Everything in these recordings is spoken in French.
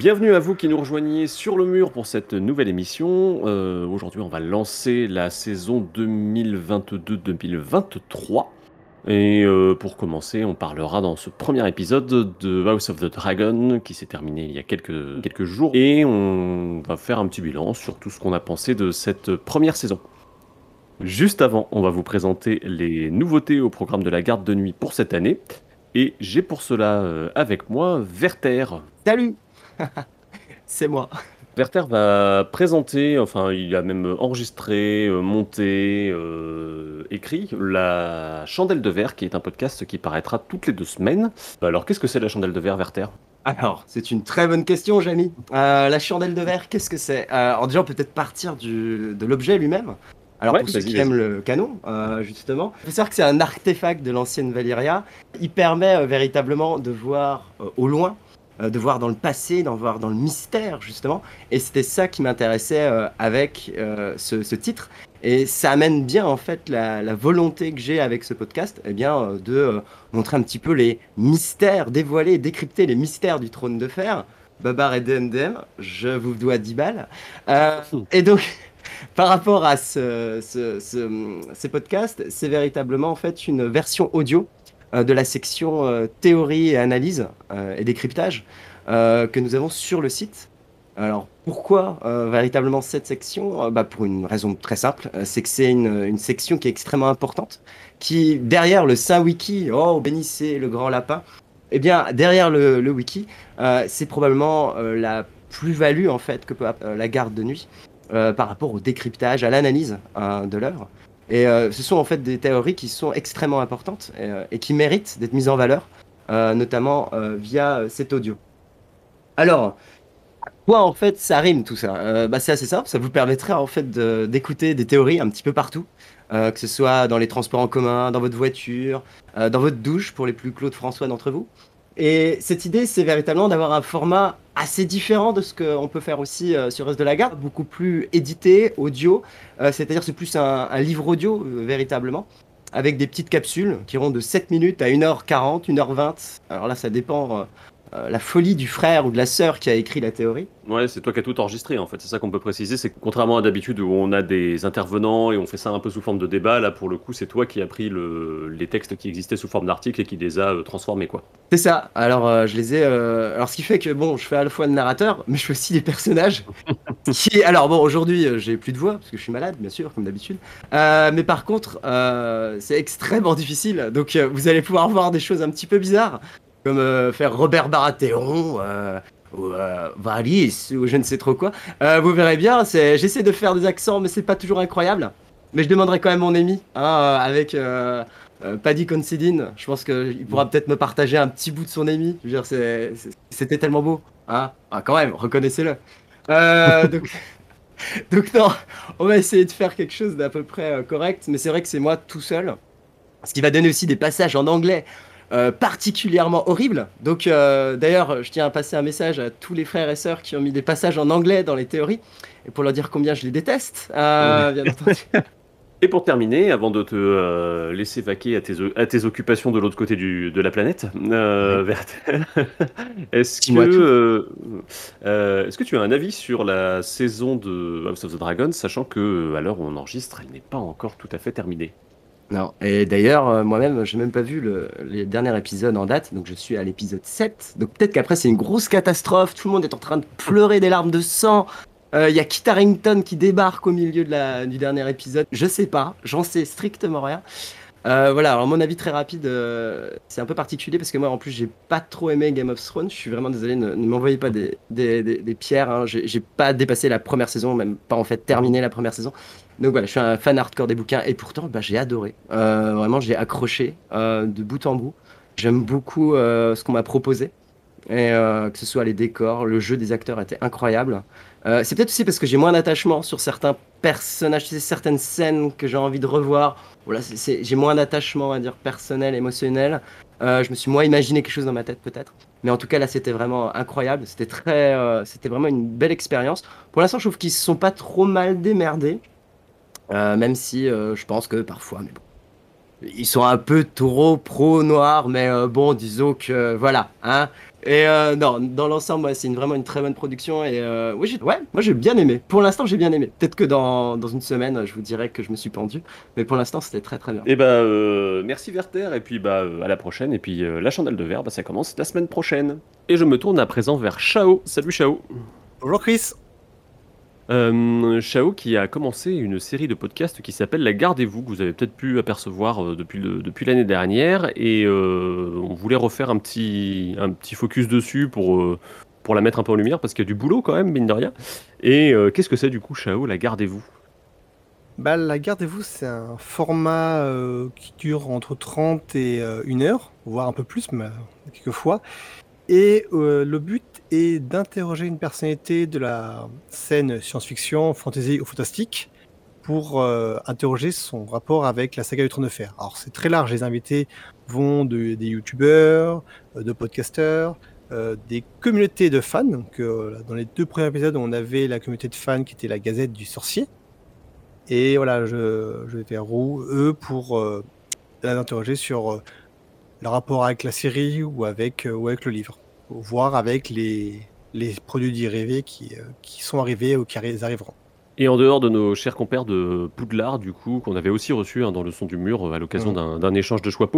Bienvenue à vous qui nous rejoignez sur le mur pour cette nouvelle émission. Euh, Aujourd'hui, on va lancer la saison 2022-2023. Et euh, pour commencer, on parlera dans ce premier épisode de House of the Dragon qui s'est terminé il y a quelques, jours. Et on va faire un petit bilan sur tout ce qu'on a pensé de cette première saison. Juste avant, on va vous présenter les nouveautés au programme de la garde de nuit pour cette année. Et j'ai pour cela euh, avec moi Werther. Salut C'est moi. Werther va présenter, enfin il a même enregistré, euh, monté, euh, écrit la Chandelle de Verre, qui est un podcast qui paraîtra toutes les deux semaines. Alors qu'est-ce que c'est la Chandelle de Verre, Werther? Alors, c'est une très bonne question, Jamy. Euh, la chandelle de verre, qu'est-ce que c'est? Euh, Alors déjà, on peut peut-être partir du, de l'objet lui-même. Alors Ouais, pour ceux qui aiment le canon, euh, justement, il faut savoir que c'est un artefact de l'ancienne Valyria. Il permet euh, véritablement de voir euh, au loin, de voir dans le passé, d'en voir dans le mystère, justement. Et c'était ça qui m'intéressait euh, avec euh, ce, titre. Et ça amène bien, en fait, la, volonté que j'ai avec ce podcast, eh bien, euh, de euh, montrer un petit peu les mystères, dévoiler, décrypter les mystères du trône de fer. Babar et DMDM, je vous dois 10 balles. Euh, et donc, par rapport à ce, ce- ce- ces podcasts, c'est véritablement en fait une version audio euh, de la section euh, théorie et analyse euh, et décryptage euh, que nous avons sur le site. Alors pourquoi euh, véritablement cette section? Euh, bah, Pour une raison très simple, euh, c'est que c'est une, section qui est extrêmement importante, qui derrière le Saint Wiki, oh bénissez le grand lapin, eh bien derrière le, wiki, euh, c'est probablement euh, la plus-value en fait que peut euh, la garde de nuit euh, par rapport au décryptage, à l'analyse euh, de l'œuvre. Et euh, ce sont en fait des théories qui sont extrêmement importantes et, euh, qui méritent d'être mises en valeur, euh, notamment via cet audio. Alors, quoi en fait ça rime tout ça? Bah, C'est assez simple, ça vous permettra en fait d'écouter des théories un petit peu partout, que ce soit dans les transports en commun, dans votre voiture, dans votre douche pour les plus Claude François d'entre vous. Et cette idée, c'est véritablement d'avoir un format assez différent de ce qu'on peut faire aussi euh, sur Reste de la Garde, beaucoup plus édité, audio, euh, c'est-à-dire c'est plus un, livre audio euh, véritablement, avec des petites capsules qui iront de 7 minutes à 1h40, 1h20. Alors là, ça dépend euh, la folie du frère ou de la sœur qui a écrit la théorie. Ouais, c'est toi qui as tout enregistré en fait. C'est ça qu'on peut préciser. C'est que contrairement à d'habitude où on a des intervenants et on fait ça un peu sous forme de débat, là pour le coup, c'est toi qui as pris le... les textes qui existaient sous forme d'articles et qui les a euh, transformés quoi. C'est ça. Alors, euh, je les ai. Alors, ce qui fait que bon, je fais à la fois le narrateur, mais je fais aussi les personnages. qui... Alors bon, aujourd'hui, j'ai plus de voix parce que je suis malade, bien sûr, comme d'habitude. Mais par contre, c'est extrêmement difficile. Donc, vous allez pouvoir voir des choses un petit peu bizarres, comme euh, faire Robert Baratheon. euh, Ou euh, Valis, ou je ne sais trop quoi. Euh, vous verrez bien, j'essaie de faire des accents, mais c'est pas toujours incroyable. Mais je demanderai quand même mon ami, hein, avec Paddy Considine. Je pense qu'il pourra peut-être me partager un petit bout de son ami. Je veux dire, c'est- c'est- c'était tellement beau. Hein ah, quand même, reconnaissez-le. Donc, donc, non, on va essayer de faire quelque chose d'à peu près correct. Mais c'est vrai que c'est moi tout seul. Ce qui va donner aussi des passages en anglais euh, particulièrement horribles. Donc, euh, d'ailleurs, je tiens à passer un message à tous les frères et sœurs qui ont mis des passages en anglais dans les théories. Et pour leur dire combien je les déteste, euh, bien entendu. Et pour terminer, avant de te euh, laisser vaquer à tes, à tes occupations de l'autre côté du, de la planète, euh, est-ce que, euh, euh, est-ce que tu as un avis sur la saison de House of the Dragon, sachant que à l'heure où on enregistre, elle n'est pas encore tout à fait terminée? Non, et d'ailleurs, euh, moi-même, j'ai même pas vu le, les derniers épisodes en date, donc je suis à l'épisode 7. Donc peut-être qu'après, c'est une grosse catastrophe, tout le monde est en train de pleurer des larmes de sang. Euh, Il y a Kit Harington qui débarque au milieu de la, du dernier épisode. Je sais pas, j'en sais strictement rien. Euh, voilà, alors mon avis très rapide, euh, c'est un peu particulier parce que moi en plus j'ai pas trop aimé Game of Thrones. Je suis vraiment désolé, ne, ne m'envoyez pas des, des, des- pierres. hein. J'ai pas dépassé la première saison, même pas en fait terminé la première saison. Donc voilà, je suis un fan hardcore des bouquins et pourtant bah, j'ai adoré. Euh, vraiment, j'ai accroché euh, de bout en bout. J'aime beaucoup euh, ce qu'on m'a proposé. Et que ce soit les décors, le jeu des acteurs était incroyable. C'est peut-être aussi parce que j'ai moins d'attachement sur certains personnages, certaines scènes que j'ai envie de revoir. Voilà, j'ai moins d'attachement, va dire, personnel, émotionnel. Je me suis moins imaginé quelque chose dans ma tête, peut-être. Mais en tout cas, là, c'était vraiment incroyable. C'était très, c'était vraiment une belle expérience. Pour l'instant, je trouve qu'ils se sont pas trop mal démerdés. Euh, même si euh, je pense que parfois, mais bon. Ils sont un peu taureaux pro-noirs, mais euh, bon, disons que voilà, hein, Et euh, non, dans l'ensemble, ouais, c'est une- vraiment une très bonne production. Et euh, oui, j'ai- ouais, moi j'ai bien aimé. Pour l'instant, j'ai bien aimé. Peut-être que dans, dans une semaine, je vous dirai que je me suis pendu. Mais pour l'instant, c'était très très bien. Et bah, euh, merci Werther, et puis bah, euh, à la prochaine. Et puis euh, la chandelle de verre, bah, ça commence la semaine prochaine. Et je me tourne à présent vers Chao. Salut Chao. Bonjour Chris. Euh, Chao qui a commencé une série de podcasts qui s'appelle La Gardez-vous, que vous avez peut-être pu apercevoir euh, depuis, depuis l'année dernière. Et euh, on voulait refaire un petit, un petit focus dessus pour, pour la mettre un peu en lumière, parce qu'il y a du boulot quand même, mine de rien. Et qu'est-ce que c'est du coup, Chao, La Gardez-vous Bah, la gardez-vous, c'est un format qui dure entre 30 et euh, 1 heure, voire un peu plus, mais quelquefois. Et le but est d'interroger une personnalité de la scène science-fiction, fantasy ou fantastique pour euh, interroger son rapport avec la saga du Trône de Fer. Alors c'est très large, les invités vont de, des youtubeurs, euh, de podcasteurs, euh, des communautés de fans. Donc, euh, dans les deux premiers épisodes, on avait la communauté de fans qui était la Gazette du Sorcier. Et voilà, je, je vais vers eux pour les interroger sur euh, le rapport avec la série ou avec, ou avec le livre, voire avec les, les produits dérivés qui, euh, qui sont arrivés ou qui arri- arriveront. Et en dehors de nos chers compères de Poudlard, du coup, qu'on avait aussi reçu hein, dans le son du mur euh, à l'occasion Mhm. d'un- échange de choix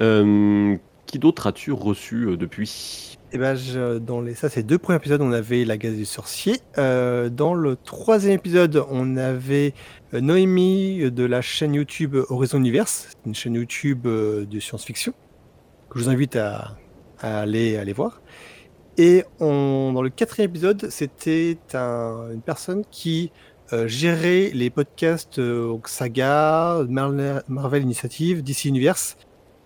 euh, qui d'autre as-tu reçu euh, depuis? Et ben, je- dans les, ça, c'est deux premiers épisodes, on avait la Gazette du Sorcier. Euh, dans le troisième épisode, on avait Noémie de la chaîne YouTube Horizon Universe, une chaîne YouTube de science-fiction, que je vous invite à, à aller, aller voir. Et on, dans le quatrième épisode, c'était un- une personne qui euh, gérait les podcasts euh, Saga, Marvel, Initiative, DC Universe,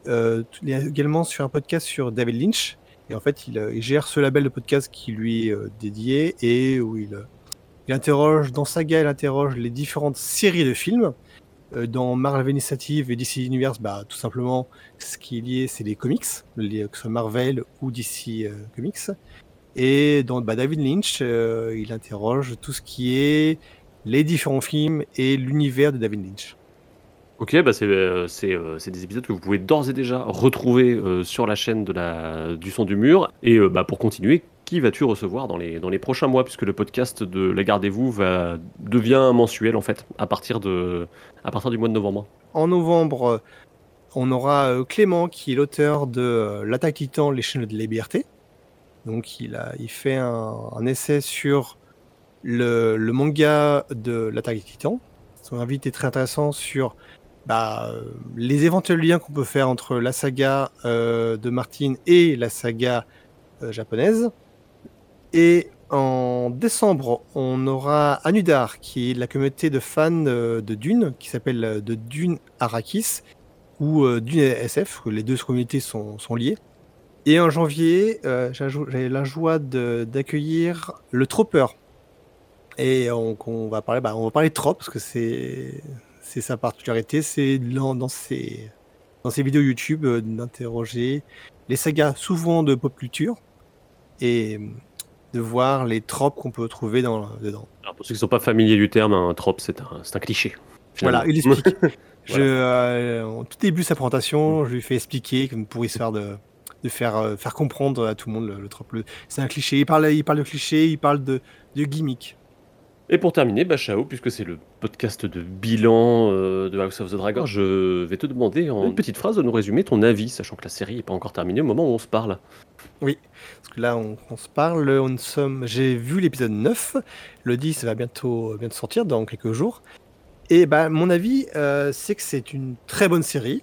euh, également sur un podcast sur David Lynch. Et en fait, il, gère ce label de podcast qui lui est dédié et où il, il interroge, dans Saga, il interroge les différentes séries de films. Euh, dans Marvel Initiative et DC Universe, bah, tout simplement, ce qui est lié, c'est les comics, les, que ce soit Marvel ou DC euh, Comics. Et dans bah, David Lynch, euh, il interroge tout ce qui est les différents films et l'univers de David Lynch. Ok, bah c'est euh, euh, des épisodes que vous pouvez d'ores et déjà retrouver euh, sur la chaîne du son du mur. Et euh, pour continuer, qui vas-tu recevoir dans les, dans les prochains mois Puisque le podcast de La Gardez-vous va, devient mensuel en fait, à partir, de, à partir du mois de novembre. En novembre, euh, on aura euh, Clément qui est l'auteur de euh, L'attaque titan, les chaînes de liberté. Donc il, a, il fait un, essai sur le, manga de l'attaque titan. Son invité est très intéressant sur bah, les éventuels liens qu'on peut faire entre la saga de Martin et la saga japonaise. Et en décembre, on aura Anudar, qui est la communauté de fans euh, de Dune, qui s'appelle euh, de Dune Arrakis, ou euh, Dune SF, les deux communautés sont, liées. Et en janvier, euh, j'ai la joie d'accueillir le Trooper. Et on, va parler, bah, on va parler de Trop, parce que c'est c'est sa particularité, c'est dans, ses, dans ses vidéos YouTube d'interroger les sagas souvent de pop culture et de voir les tropes qu'on peut trouver dans, dedans. Alors pour ceux qui ne sont pas familiers du terme, un trope, c'est un, un cliché. Voilà, il explique. Je, euh, au tout début de sa présentation, je lui fais expliquer comme pour histoire de, de faire, euh, faire comprendre à tout le monde le, le trope. C'est un cliché. Il parle, il parle de cliché, il parle de, de gimmick. Et pour terminer, bah, Chao, puisque c'est le podcast de bilan euh, de House of the Dragon, je vais te demander en une petite phrase de nous résumer ton avis, sachant que la série n'est pas encore terminée au moment où on se parle. Parce que là, on, on se parle, on sommes, j'ai vu l'épisode 9, le 10 va bientôt, bientôt sortir dans quelques jours. Et bah, mon avis, euh, c'est que c'est une très bonne série.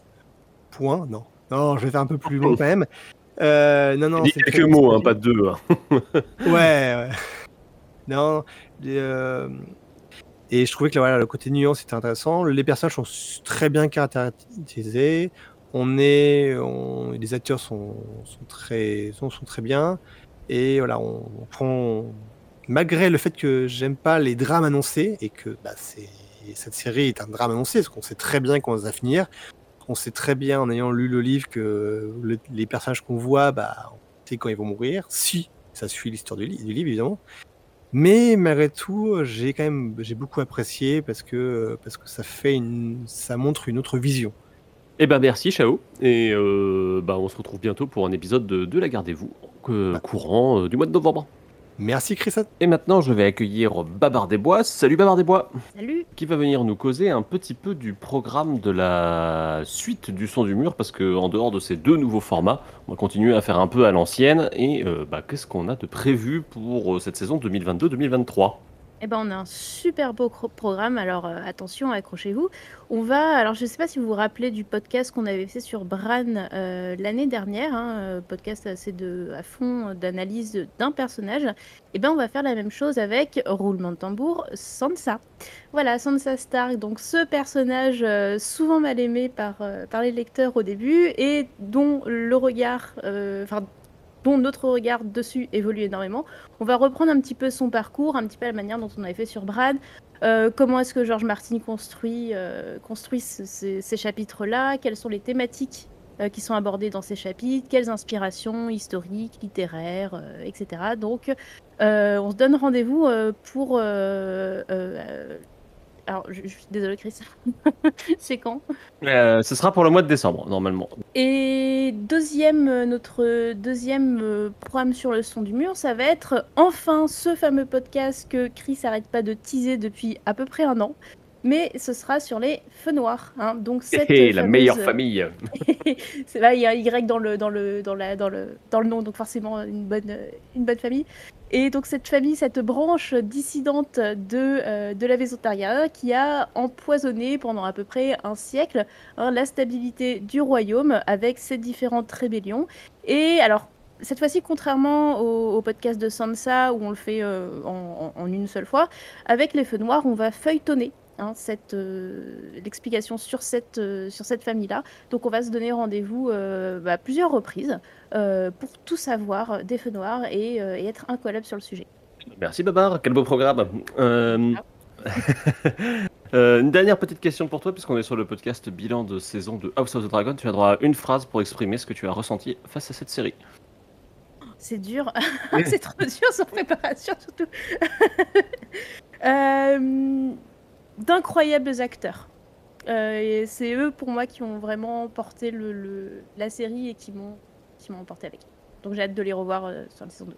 Point. Non, non, je vais faire un peu plus long quand même. Euh, non, non. Dis quelques mots, hein, pas deux. hein. Ouais, ouais. Non. Euh, Et je trouvais que voilà, le côté nuance était intéressant. Les personnages sont très bien caractérisés. On est, on- les acteurs sont, sont très, sont, très bien. Et voilà, on, prend. Malgré le fait que j'aime pas les drames annoncés et que bah, cette série est un drame annoncé, parce qu'on sait très bien ça va finir. On sait très bien en ayant lu le livre que le- les personnages qu'on voit, bah, on sait quand ils vont mourir. Si ça suit l'histoire du livre, évidemment. Mais malgré tout, j'ai quand même j'ai beaucoup apprécié parce que parce que ça fait une ça montre une autre vision. Eh ben merci, Chao. Et euh, bah, on se retrouve bientôt pour un épisode de, de La Gardez-vous. euh, courant euh, du mois de novembre. Merci Christophe. Et maintenant, je vais accueillir Babar des Bois. Salut Babar des Bois Salut Qui va venir nous causer un petit peu du programme de la suite du son du mur, parce que en dehors de ces deux nouveaux formats, on va continuer à faire un peu à l'ancienne. Et euh, bah, qu'est-ce qu'on a de prévu pour euh, cette saison 2022-2023 Eh ben, on a un super beau programme, alors euh, attention, accrochez-vous. On va, alors je ne sais pas si vous vous rappelez du podcast qu'on avait fait sur Bran euh, l'année dernière, hein, euh, podcast assez de, à fond d'analyse d'un personnage. Eh ben, on va faire la même chose avec, roulement de tambour, Sansa. Voilà, Sansa Stark, donc ce personnage souvent mal aimé par, par les lecteurs au début et dont le regard, dont notre regard dessus évolue énormément. On va reprendre un petit peu son parcours, un petit peu la manière dont on avait fait sur Brad. Euh, comment est-ce que George Martin construit, euh, construit ce- ces, chapitres-là? Quelles sont les thématiques euh, qui sont abordées dans ces chapitres? Quelles inspirations historiques, littéraires, etc. Donc, on se donne rendez-vous pour... alors, je, je suis désolée, Chris. C'est quand? Euh, Ce sera pour le mois de décembre, normalement. et deuxième, euh, notre deuxième euh, programme sur le son du mur, ça va être enfin ce fameux podcast que Chris arrête pas de teaser depuis à peu près un an. Mais ce sera sur les feux noirs. hein. Donc cette Hé, la meilleure famille c'est là, il y a un Y dans le, dans le, dans la, dans le, dans le nom, donc forcément une bonne, une bonne famille. Et donc cette famille, cette branche dissidente de, euh, de la Targaryen qui a empoisonné pendant à peu près un siècle hein, la stabilité du royaume avec ses différentes rébellions. Et alors, cette fois-ci, contrairement au, podcast de Sansa, où on le fait euh, en- en une seule fois, avec les feux noirs, on va feuilletonner hein, cette, euh, l'explication sur cette, euh, sur cette famille-là. Donc on va se donner rendez-vous euh, bah, à plusieurs reprises euh, pour tout savoir des feux noirs et, euh, et être incollable sur le sujet. Merci Babar, quel beau programme. Euh, euh, une dernière petite question pour toi, puisqu'on est sur le podcast bilan de saison de House of the Dragon. Tu as droit à une phrase pour exprimer ce que tu as ressenti face à cette série. C'est dur, c'est trop dur sans préparation surtout. Euh, D'incroyables acteurs. Euh, et c'est eux pour moi qui ont vraiment porté la série et qui m'ont emporté avec. Donc j'ai hâte de les revoir euh, sur la saison 2.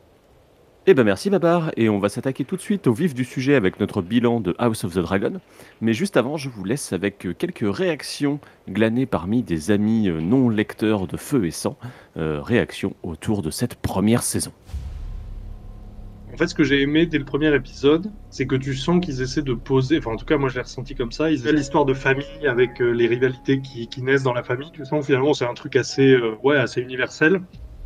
Eh ben merci Babar, et on va s'attaquer tout de suite au vif du sujet avec notre bilan de House of the Dragon. Mais juste avant, je vous laisse avec euh, quelques réactions glanées parmi des amis non lecteurs de Feu et Sang, réactions autour de cette première saison. En fait, ce que j'ai aimé dès le premier épisode, c'est que tu sens qu'ils essaient de poser, enfin en tout cas moi je l'ai ressenti comme ça, ils essaient l'histoire de famille avec euh, les rivalités qui, naissent dans la famille, tu sens finalement c'est un truc assez, euh, ouais, assez universel.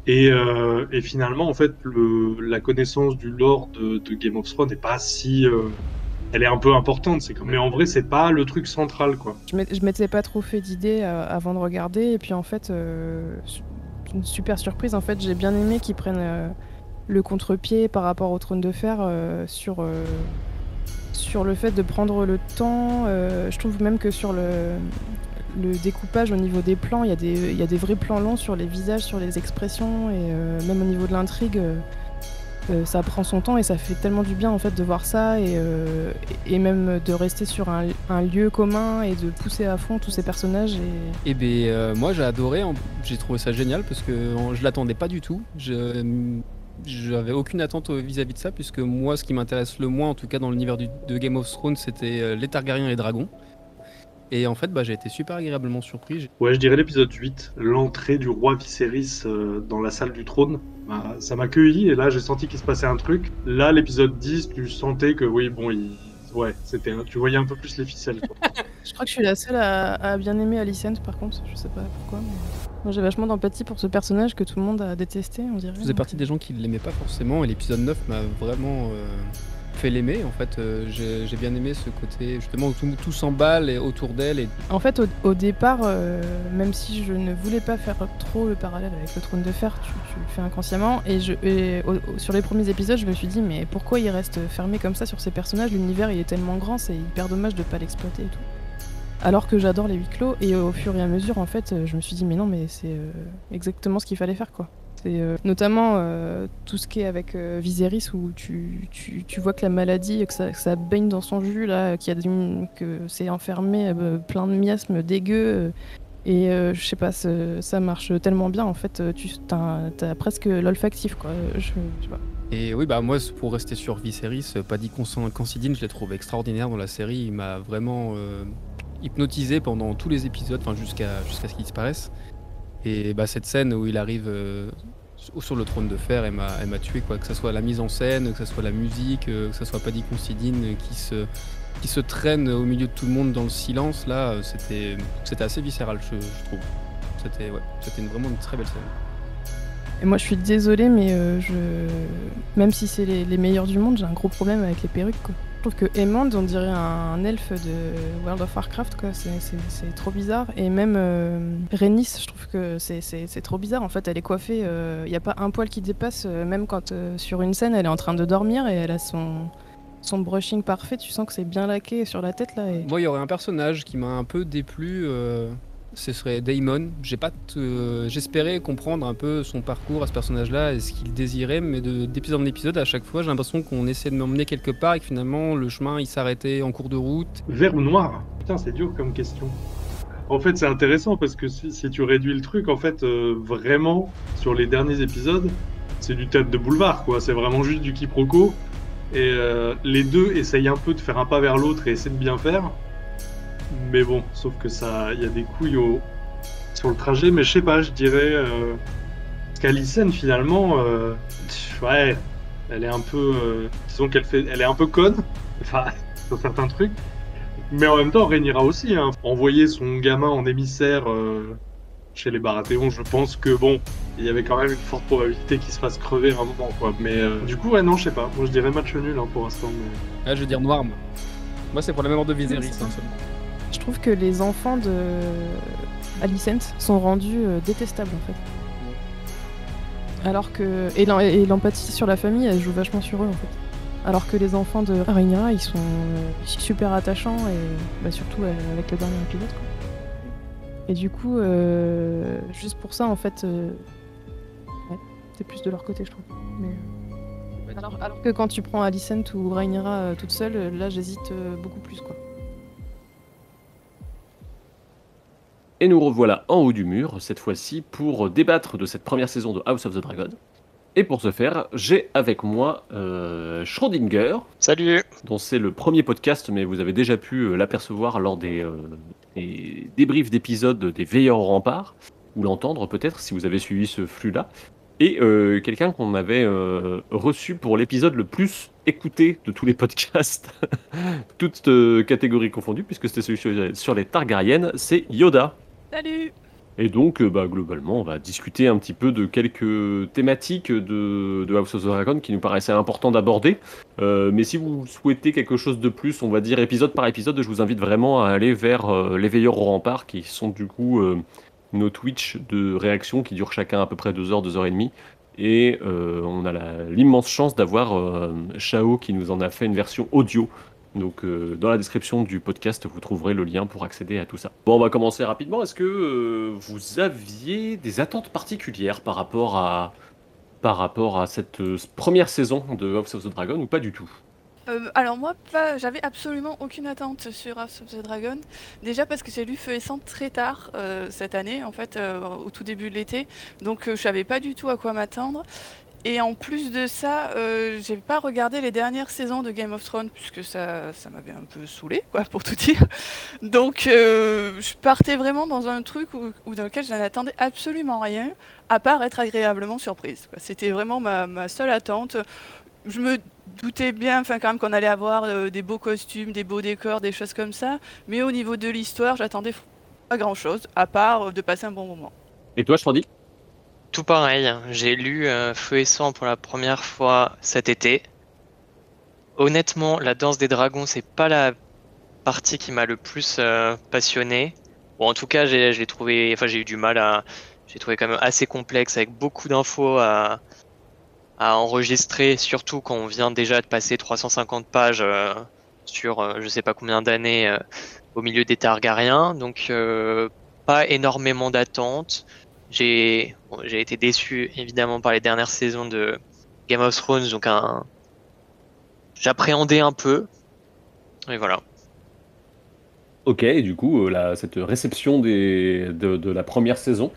Et, euh, finalement, en fait, la connaissance du lore de, Game of Thrones n'est pas si... elle est un peu importante, c'est comme... mais en vrai c'est pas le truc central quoi. Je m'ét- je m'étais pas trop fait d'idées avant de regarder, et puis en fait, euh, une super surprise. En fait, j'ai bien aimé qu'ils prennent le contre-pied par rapport au trône de fer euh, sur, euh, sur le fait de prendre le temps. euh, je trouve même que sur le, le découpage au niveau des plans, il y, a des- il y a des vrais plans longs sur les visages, sur les expressions, et même au niveau de l'intrigue. ça prend son temps et ça fait tellement du bien en fait de voir ça et, et même de rester sur un, un lieu commun et de pousser à fond tous ces personnages et Et ben euh, moi j'ai adoré, j'ai trouvé ça génial parce que je l'attendais pas du tout. J'avais aucune attente vis-à-vis de ça puisque moi ce qui m'intéresse le moins en tout cas dans l'univers de Game of Thrones c'était euh, les Targaryens et les dragons. Et en fait bah, j'ai été super agréablement surpris. Ouais, je dirais l'épisode 8, l'entrée du roi Viserys euh, dans la salle du trône. Bah, ça m'a cueilli et là j'ai senti qu'il se passait un truc. Là, l'épisode 10, tu sentais que oui, bon, il... ouais, c'était, un- tu voyais un peu plus les ficelles. quoi. je crois que je suis la seule à, à bien aimer Alicent par contre, je sais pas pourquoi. mais- Moi j'ai vachement d'empathie pour ce personnage que tout le monde a détesté on dirait. Je faisais partie des gens qui ne l'aimaient pas forcément et l'épisode 9 m'a vraiment euh, fait l'aimer. En fait euh, j'ai bien aimé ce côté justement où tout, tout s'emballe et autour d'elle et En fait, au, au départ, euh, même si je ne voulais pas faire trop le parallèle avec le trône de fer, tu, tu le fais inconsciemment. Et, je, et au- sur les premiers épisodes, je me suis dit, mais pourquoi il reste fermé comme ça sur ces personnages? L'univers, il est tellement grand, c'est hyper dommage de pas l'exploiter et tout. Alors que j'adore les huis clos, et au fur et à mesure, en fait, euh, je me suis dit, mais non, mais c'est euh, exactement ce qu'il fallait faire, quoi. C'est euh, notamment euh, tout ce qui est avec euh, Viserys où tu, tu, tu vois que la maladie, que ça, baigne dans son jus, là, a que c'est enfermé, euh, plein de miasmes dégueux. euh, Et euh, je sais pas, ça, marche tellement bien en fait, euh, tu as, presque l'olfactif quoi. Et oui, bah moi, pour rester sur Viserys, Paddy Considine, je l'ai trouvé extraordinaire dans la série. Il m'a vraiment euh, hypnotisé pendant tous les épisodes, enfin jusqu'à jusqu'à ce qu'il disparaisse. Et bah, cette scène où il arrive euh, sur le trône de fer, elle m'a tué, quoi. Que ce soit la mise en scène, que ce soit la musique, que ce soit Paddy Considine qui se, qui se traîne au milieu de tout le monde dans le silence, là, c'était assez viscéral, je, trouve. C'était ouais, vraiment une très belle scène. Et moi, je suis désolée, mais euh, je... même si c'est les, meilleurs du monde, j'ai un gros problème avec les perruques. Quoi. Je trouve que Aemond, on dirait un, elfe de World of Warcraft. C'est trop bizarre. Et même euh, Rhaenys, je trouve que c'est trop bizarre. En fait, elle est coiffée, il euh, n'y a pas un poil qui dépasse, même quand sur une scène, elle est en train de dormir et elle a son, son brushing parfait. Tu sens que c'est bien laqué sur la tête, là. Moi, il y aurait un personnage qui m'a un peu déplu ce serait Damon. J'ai pas j'espérais comprendre un peu son parcours à ce personnage-là et ce qu'il désirait, mais d'épisode en épisode, à chaque fois, j'ai l'impression qu'on essaie de m'emmener quelque part et que finalement le chemin il s'arrêtait en cours de route. Vert ou noir? Putain, c'est dur comme question. En fait, c'est intéressant parce que si, tu réduis le truc, en fait, euh, vraiment, sur les derniers épisodes, c'est du tête de boulevard, quoi. C'est vraiment juste du quiproquo. Et euh, les deux essayent un peu de faire un pas vers l'autre et essaient de bien faire. Mais bon, sauf que ça, il y a des couilles au... sur le trajet. Mais je sais pas, je dirais euh... qu'Alicenne finalement, euh... ouais, elle est un peu, euh... disons qu'elle fait, elle est un peu conne, enfin sur certains trucs. Mais en même temps, Rhaenyra aussi, hein. envoyer son gamin en émissaire euh, chez les Baratheons, je pense que bon, il y avait quand même une forte probabilité qu'il se fasse crever un moment, quoi. Mais euh, du coup, ouais, non, je sais pas. Moi, je dirais match nul hein, pour l'instant. Mais... Ah, je veux dire noir, moi. C'est pour la mémoire de Viserys, hein. Je trouve que les enfants de Alicent sont rendus euh, détestables en fait. Alors que et l'empathie sur la famille, elle joue vachement sur eux en fait. Alors que les enfants de Rhaenyra, ils sont euh, super attachants et bah, surtout euh, avec le dernier épisode. Quoi. Et du coup, juste pour ça en fait, ouais, c'est plus de leur côté je trouve. alors, alors, que quand tu prends Alicent ou Rhaenyra toute seule, là j'hésite beaucoup plus quoi. Et nous revoilà en haut du mur, cette fois-ci, pour débattre de cette première saison de House of the Dragon. Et pour ce faire, j'ai avec moi euh, Schrödinger. Salut Dont c'est le premier podcast, mais vous avez déjà pu euh, l'apercevoir lors des, euh, des débriefs d'épisodes des Veilleurs au rempart, ou l'entendre peut-être si vous avez suivi ce flux-là. Et euh, quelqu'un qu'on avait reçu pour l'épisode le plus écouté de tous les podcasts, toutes catégories confondues, puisque c'était celui sur les Targaryennes, c'est Yoda. Salut Et donc, bah, globalement, on va discuter un petit peu de quelques thématiques de, House of the Dragon qui nous paraissaient importants d'aborder. mais si vous souhaitez quelque chose de plus, on va dire épisode par épisode, je vous invite vraiment à aller vers les Veilleurs au rempart, qui sont du coup nos Twitch de réaction qui durent chacun à peu près 2 heures, 2 heures et demie. Et euh, on a l'immense chance d'avoir euh, Chao qui nous en a fait une version audio donc euh, dans la description du podcast, vous trouverez le lien pour accéder à tout ça. Bon, on va commencer rapidement. Est-ce que euh, vous aviez des attentes particulières par rapport à, par rapport à cette euh, première saison de House of the Dragon ou pas du tout? Alors moi, j'avais absolument aucune attente sur House of the Dragon. Déjà parce que j'ai lu Feu et très tard cette année, en fait, au tout début de l'été. Donc je savais pas du tout à quoi m'attendre. Et en plus de ça, euh, j'ai pas regardé les dernières saisons de Game of Thrones puisque ça, ça m'avait un peu saoulé, quoi, pour tout dire. Donc, euh, je partais vraiment dans un truc où, dans lequel je n'attendais absolument rien, à part être agréablement surprise. C'était vraiment ma, ma, seule attente. Je me doutais bien, enfin, quand même, qu'on allait avoir euh, des beaux costumes, des beaux décors, des choses comme ça. Mais au niveau de l'histoire, j'attendais pas grand chose, à part euh, de passer un bon moment. Et toi, je t'en dis tout pareil, j'ai lu euh, Feu et Sang pour la première fois cet été. Honnêtement, la danse des dragons, c'est pas la partie qui m'a le plus euh, passionné. Bon, en tout cas, j'ai trouvé, enfin, j'ai eu du mal à, j'ai trouvé quand même assez complexe avec beaucoup d'infos à, à enregistrer, surtout quand on vient déjà de passer 350 pages euh, sur je sais pas combien d'années au milieu des Targaryens. Donc, pas énormément d'attentes. J'ai j'ai été déçu évidemment par les dernières saisons de Game of Thrones, donc un j'appréhendais un peu. Et voilà. Ok, et du coup, euh, la- cette réception des, de, de la première saison,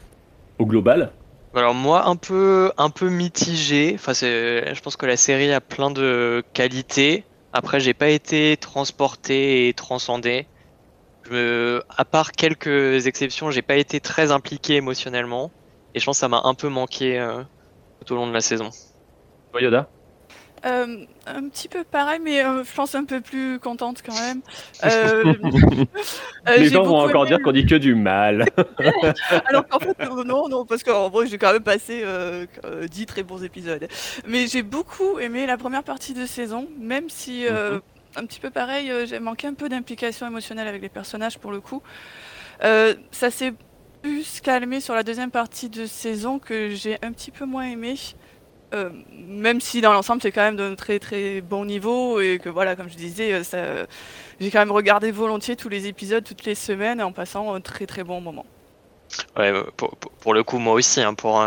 au global, Alors moi, un peu, un peu mitigé. Enfin, je pense que la série a plein de qualités. Après, j'ai pas été transporté et transcendé. Me- À part quelques exceptions, j'ai pas été très impliqué émotionnellement. Et je pense que ça m'a un peu manqué euh, tout au long de la saison. Toi, Yoda Euh, un petit peu pareil, mais euh, je pense un peu plus contente quand même. Euh, Les gens vont encore aimé dire qu'on dit que du mal. Alors qu'en fait, non, non, parce qu'en vrai, j'ai quand même passé euh, euh, 10 très bons épisodes. Mais j'ai beaucoup aimé la première partie de saison, même si, euh, un petit peu pareil, euh, j'ai manqué un peu d'implication émotionnelle avec les personnages pour le coup. Euh, ça s'est plus calmé sur la deuxième partie de saison que j'ai un petit peu moins aimé. Euh, même si dans l'ensemble c'est quand même d'un très très bon niveau et que voilà comme je disais j'ai quand même regardé volontiers tous les épisodes toutes les semaines en passant un très très bon moment. Ouais, pour, pour- le coup, moi aussi, hein, pour,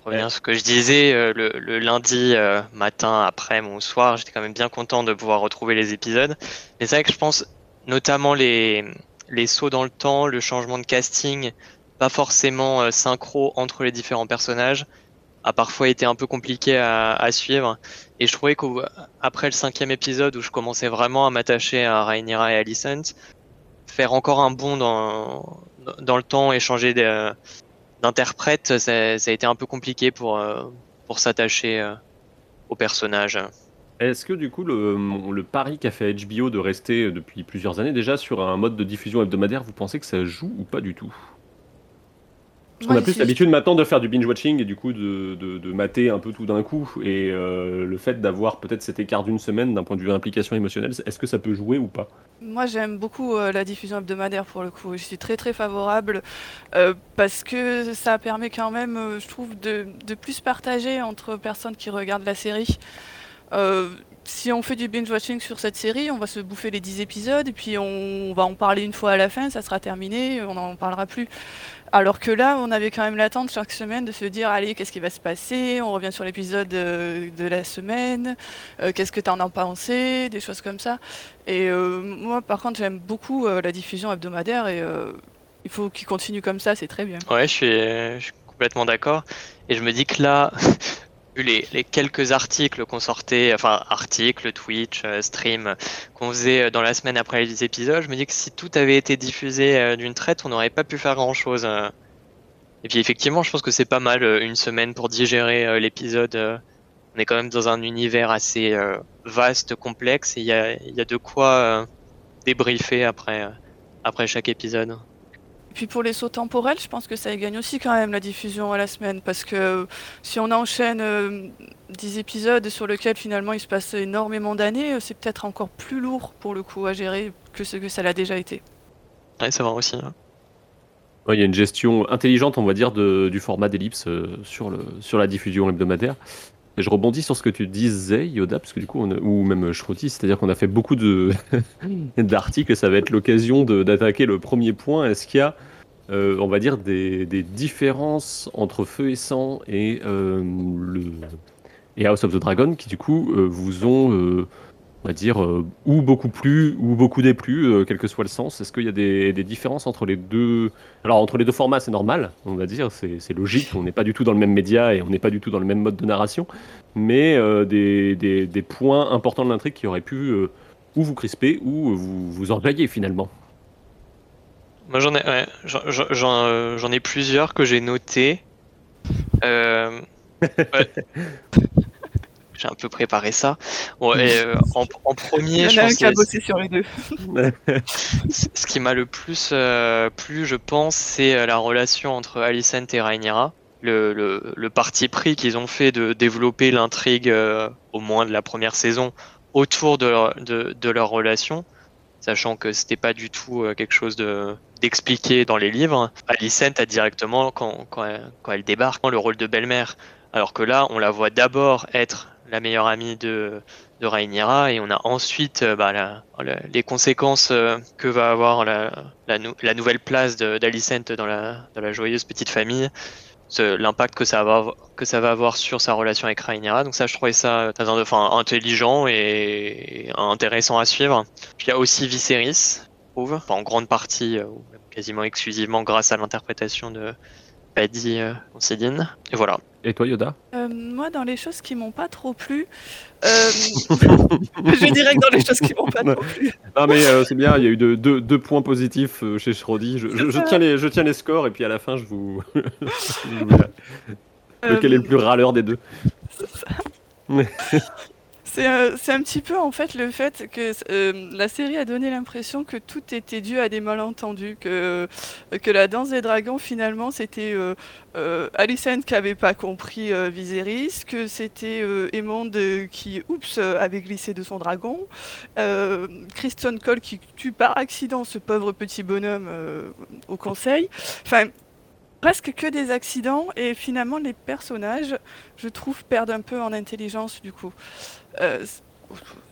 pour revenir à ce que je disais, euh, le, lundi euh, matin, après mon soir, j'étais quand même bien content de pouvoir retrouver les épisodes. Mais c'est vrai que je pense, notamment les, les sauts dans le temps, le changement de casting, pas forcément euh, synchro entre les différents personnages, a parfois été un peu compliqué à, à suivre. Et je trouvais qu'après le cinquième épisode, où je commençais vraiment à m'attacher à Rhaenyra et Alicent, faire encore un bond dans, dans le temps et changer de- d'interprète, ça, a été un peu compliqué pour, euh, pour s'attacher euh, au personnage. Est-ce que du coup, le, le pari qu'a fait HBO de rester depuis plusieurs années déjà sur un mode de diffusion hebdomadaire, vous pensez que ça joue ou pas du tout? Parce qu'on a plus l'habitude maintenant de faire du binge-watching et du coup de, de, de mater un peu tout d'un coup. Et euh, le fait d'avoir peut-être cet écart d'une semaine d'un point de vue implication émotionnelle, est-ce que ça peut jouer ou pas? Moi, j'aime beaucoup euh, la diffusion hebdomadaire pour le coup. Je suis très très favorable euh, parce que ça permet quand même, je trouve, de, de plus partager entre personnes qui regardent la série. Si on fait du binge-watching sur cette série, on va se bouffer les 10 épisodes et puis on, va en parler une fois à la fin, ça sera terminé, on n'en parlera plus. Alors que là, on avait quand même l'attente chaque semaine de se dire, allez, qu'est-ce qui va se passer? On revient sur l'épisode euh, de la semaine, euh, qu'est-ce que tu en as pensé? Des choses comme ça. Et euh, moi, par contre, j'aime beaucoup la diffusion hebdomadaire et il faut qu'il continue comme ça, c'est très bien. Ouais, je suis complètement d'accord. Et je me dis que là, les, quelques articles qu'on sortait, enfin articles, Twitch, euh, stream, qu'on faisait euh, dans la semaine après les épisodes, je me dis que si tout avait été diffusé euh, d'une traite, on n'aurait pas pu faire grand-chose. Et puis effectivement, je pense que c'est pas mal une semaine pour digérer l'épisode. On est quand même dans un univers assez vaste, complexe, et il y a, y a de quoi débriefer après, après chaque épisode. Et puis pour les sauts temporels, je pense que ça y gagne aussi quand même la diffusion à la semaine parce que euh, si on enchaîne euh, 10 épisodes sur lesquels finalement il se passe énormément d'années, euh, c'est peut-être encore plus lourd pour le coup à gérer que ce que ça l'a déjà été. Ouais, c'est vrai aussi. hein. Ouais, Il y a une gestion intelligente, on va dire, de- du format d'ellipse euh, sur, le, sur la diffusion hebdomadaire. Et je rebondis sur ce que tu disais, Yoda, parce que du coup, on a- ou même Shruti, c'est-à-dire qu'on a fait beaucoup de d'articles ça va être l'occasion d'attaquer le premier point. Est-ce qu'il y a, euh, on va dire, des, différences entre Feu et Sang et, euh, et House of the Dragon qui, du coup, euh, vous ont, on va dire, ou beaucoup plu, ou beaucoup déplu, quel que soit le sens Est-ce qu'il y a des, différences entre les deux alors entre les deux formats, c'est normal, on va dire, c'est logique, on n'est pas du tout dans le même média et on n'est pas du tout dans le même mode de narration, mais des, points importants de l'intrigue qui auraient pu ou vous crisper ou vous, vous finalement. Moi j'en ai, ouais, j'en- j'en- j'en euh, ai plusieurs que j'ai notés. Euh, ouais. J'ai un peu préparé ça. Bon, et, euh, en, en premier, Il je y en a un pense qui a bossé sur les deux. ce qui m'a le plus euh, plu, je pense, c'est la relation entre Alicent et Rhaenyra. Le, le, le parti pris qu'ils ont fait de développer l'intrigue, euh, au moins de la première saison, autour de leur, de, de leur relation, sachant que c'était pas du tout euh, quelque chose de d'expliqué dans les livres. Alicent a directement, quand, elle, débarque, le rôle de belle-mère, alors que là, on la voit d'abord être la meilleure amie de, de Rhaenyra et on a ensuite euh, bah, les conséquences euh, que va avoir la, la, nou- la nouvelle place d'Alicent dans la, joyeuse petite famille, l'impact que ça va que ça va avoir sur sa relation avec Rhaenyra. Donc ça, je trouvais ça enfin, intelligent et, intéressant à suivre. Puis il y a aussi Viserys. trouve. Enfin, en grande partie, euh, ou quasiment exclusivement grâce à l'interprétation de Paddy euh, Considine. Et voilà. Et toi, Yoda Euh, moi, dans les choses qui m'ont pas trop plu, euh, je dirais que dans les choses qui m'ont pas trop plu, Non mais euh, c'est bien, il y a eu deux, deux- deux points positifs euh, chez Schrodi. Je, je- je tiens les, je tiens les scores et puis à la fin je vous... lequel est le plus râleur des deux. C'est un petit peu en fait le fait que euh, la série a donné l'impression que tout était dû à des malentendus, que, que la danse des dragons finalement c'était euh, euh, Alicent qui avait pas compris euh, Viserys, que c'était Aemond qui oups avait glissé de son dragon, Kristen Cole qui tue par accident ce pauvre petit bonhomme au conseil. Enfin presque que des accidents et finalement les personnages je trouve perdent un peu en intelligence du coup. Euh,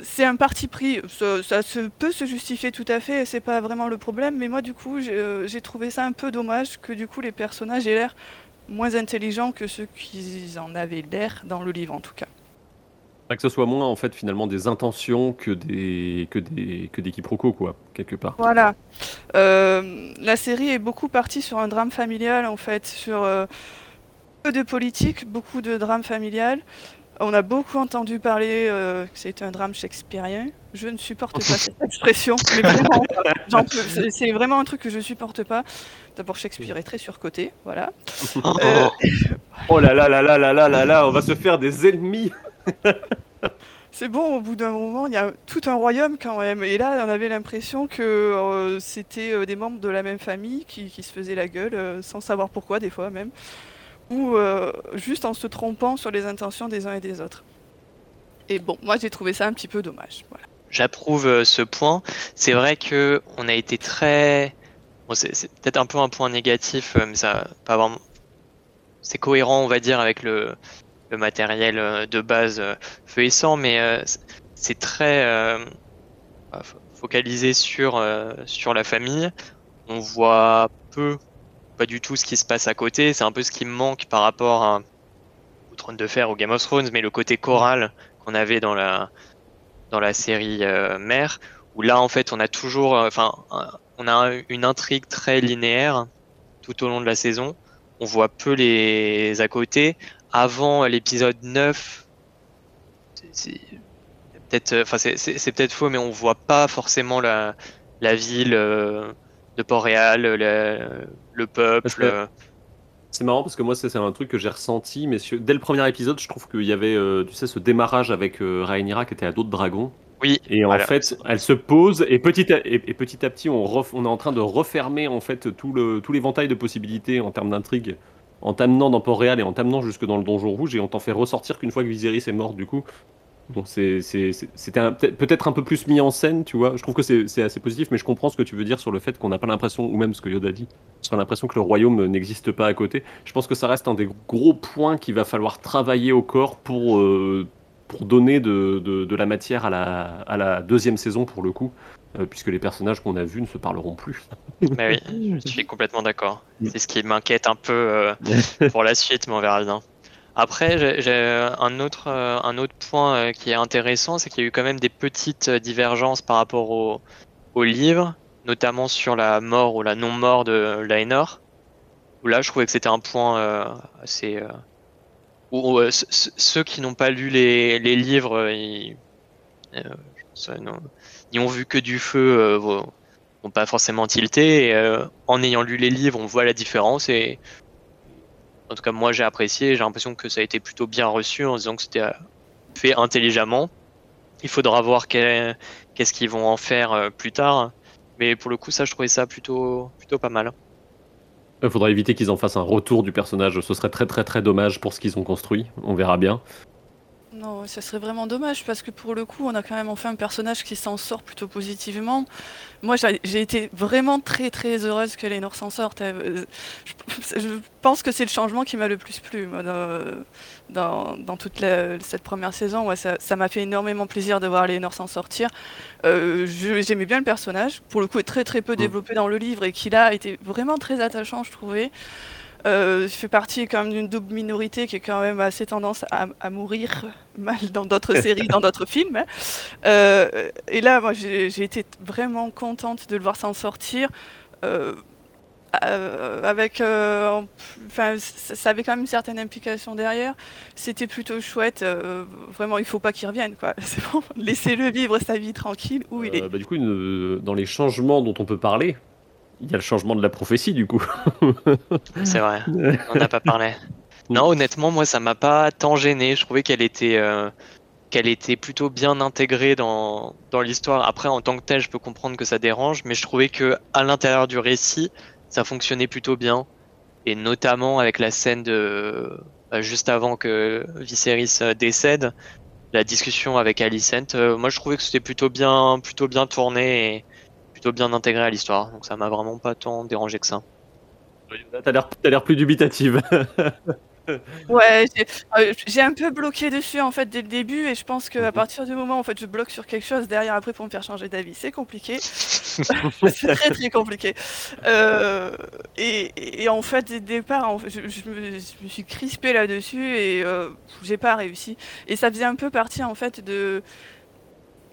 c'est un parti pris, ça, ça se peut se justifier tout à fait, c'est pas vraiment le problème, mais moi du coup j'ai euh, j'ai trouvé ça un peu dommage que du coup les personnages aient l'air moins intelligents que ceux qui en avaient l'air dans le livre en tout cas. Que ce soit moins en fait finalement des intentions que des, que des, que des quiproquos quoi, quelque part. Voilà. Euh, la série est beaucoup partie sur un drame familial en fait, sur euh, peu de politique, beaucoup de drame familial. On a beaucoup entendu parler euh, que c'est un drame shakespearien. Je ne supporte pas cette expression, c'est- vraiment un truc que je supporte pas. D'abord, Shakespeare est très surcoté, voilà. Euh, Oh là là là là là là là là, on va se faire des ennemis C'est bon, au bout d'un moment, il y a tout un royaume quand même. Et là, on avait l'impression que euh, c'était euh, des membres de la même famille qui, qui se faisaient la gueule, euh, sans savoir pourquoi, des fois même. Ou euh, juste en se trompant sur les intentions des uns et des autres. Et bon, moi j'ai trouvé ça un petit peu dommage. J'approuve euh, ce point. C'est vrai que on a été très. Bon, c'est peut-être un peu un point négatif, euh, mais ça pas vraiment. C'est cohérent, on va dire, avec le, matériel de base feu mais c'est- très fo- focalisé sur, sur la famille. On voit peu, pas du tout ce qui se passe à côté. C'est un peu ce qui me manque par rapport à, au Trône de Fer, au Game of Thrones, mais le côté choral qu'on avait dans la, dans la série euh, mère, où là en fait on a toujours, euh, enfin, on a une intrigue très linéaire tout au long de la saison. On voit peu les à côté. Avant l'épisode 9, c'est- peut-être, peut-être faux, mais on voit pas forcément la, la ville euh, de Port-Réal, le, le peuple. Euh, C'est marrant parce que moi c'est un truc que j'ai ressenti, messieurs. Dès le premier épisode, je trouve qu'il y avait, euh, tu sais, ce démarrage avec euh, Rhaenyra qui était à dos de dragon. Oui. Et en fait, elle se pose et petit à, et, et petit, à petit, on, ref- on est en train de refermer en fait tout le tout l'éventail de possibilités en termes d'intrigue, en t'amenant dans Port-Réal et en t'amenant jusque dans le Donjon Rouge et on t'en fait ressortir qu'une fois que Viserys est mort du coup. C'est- c'était peut-être un peu plus mis en scène, tu vois. Je trouve que c'est assez positif, mais je comprends ce que tu veux dire sur le fait qu'on n'a pas l'impression, ou même ce que Yoda dit, a l'impression que le royaume n'existe pas à côté. Je pense que ça reste un des gros points qu'il va falloir travailler au corps pour, euh, pour donner de, de- de la matière à la, à la deuxième saison pour le coup, euh, puisque les personnages qu'on a vus ne se parleront plus. Mais oui, je suis complètement d'accord. C'est ce qui m'inquiète un peu euh, pour la suite, mais on verra bien. Après, j'ai- un autre, euh, un autre point euh, qui est intéressant, c'est qu'il y a eu quand même des petites euh, divergences par rapport au, au livre, notamment sur la mort ou la non-mort de Laenor. Où là, je trouvais que c'était un point assez. où, où, ce- ce- ceux qui n'ont pas lu les, les livres, ils, ont vu que du feu, vont pas forcément tilté. Et, en ayant lu les livres, on voit la différence et en tout cas, moi j'ai apprécié. J'ai l'impression que ça a été plutôt bien reçu en disant que c'était euh, fait intelligemment. Il faudra voir qu'est-ce qu'ils vont en faire euh, plus tard. Mais pour le coup, ça, je trouvais ça plutôt, plutôt pas mal. Il faudra éviter qu'ils en fassent un retour du personnage. Ce serait très très très dommage pour ce qu'ils ont construit. On verra bien. Non, ça serait vraiment dommage parce que pour le coup, on a quand même enfin un personnage qui s'en sort plutôt positivement. Moi, j'ai été vraiment très très heureuse que Lénore s'en sorte. Euh, Je, pense que c'est le changement qui m'a le plus plu moi, dans, dans, dans toute la- cette première saison. Ouais, ça m'a fait énormément plaisir de voir Lénore s'en sortir. Euh, J'aimais bien le personnage. Pour le coup, est très très peu développé dans le livre et qui là était vraiment très attachant, je trouvais. Euh, je fais partie quand même d'une double minorité qui est quand même assez tendance à, à mourir mal dans d'autres séries, dans d'autres films. hein. Euh, et là, moi, j'ai été vraiment contente de le voir s'en sortir. euh, avec, euh, en- enfin, ça avait quand même une certaine implication derrière. C'était plutôt chouette. euh, vraiment, il faut pas qu'il revienne, quoi. C'est bon, laissez-le vivre sa vie tranquille où il est. Bah, du coup, une- dans les changements dont on peut parler, il y a le changement de la prophétie, du coup. C'est vrai, on n'a pas parlé. Non, honnêtement, moi, ça m'a pas tant gêné. Je trouvais qu'elle était, euh, qu'elle était plutôt bien intégrée dans, dans l'histoire. Après, en tant que tel, je peux comprendre que ça dérange, mais je trouvais que à l'intérieur du récit, ça fonctionnait plutôt bien. Et notamment avec la scène de bah, juste avant que Viserys euh, décède, la discussion avec Alicent. euh, moi, je trouvais que c'était plutôt bien, plutôt bien tourné et plutôt bien intégré à l'histoire. Donc, ça m'a vraiment pas tant dérangé que ça. T'as l'air, t'as l'air plus dubitative. Ouais, j'ai euh, j'ai un peu bloqué dessus en fait dès le début et je pense qu'à Mhm. partir du moment où en fait je bloque sur quelque chose derrière après pour me faire changer d'avis, c'est compliqué. c'est très très compliqué. Euh, et, et en fait dès le départ, en fait, je, je me, je me suis crispée là-dessus et euh, j'ai pas réussi. Et ça faisait un peu partie en fait de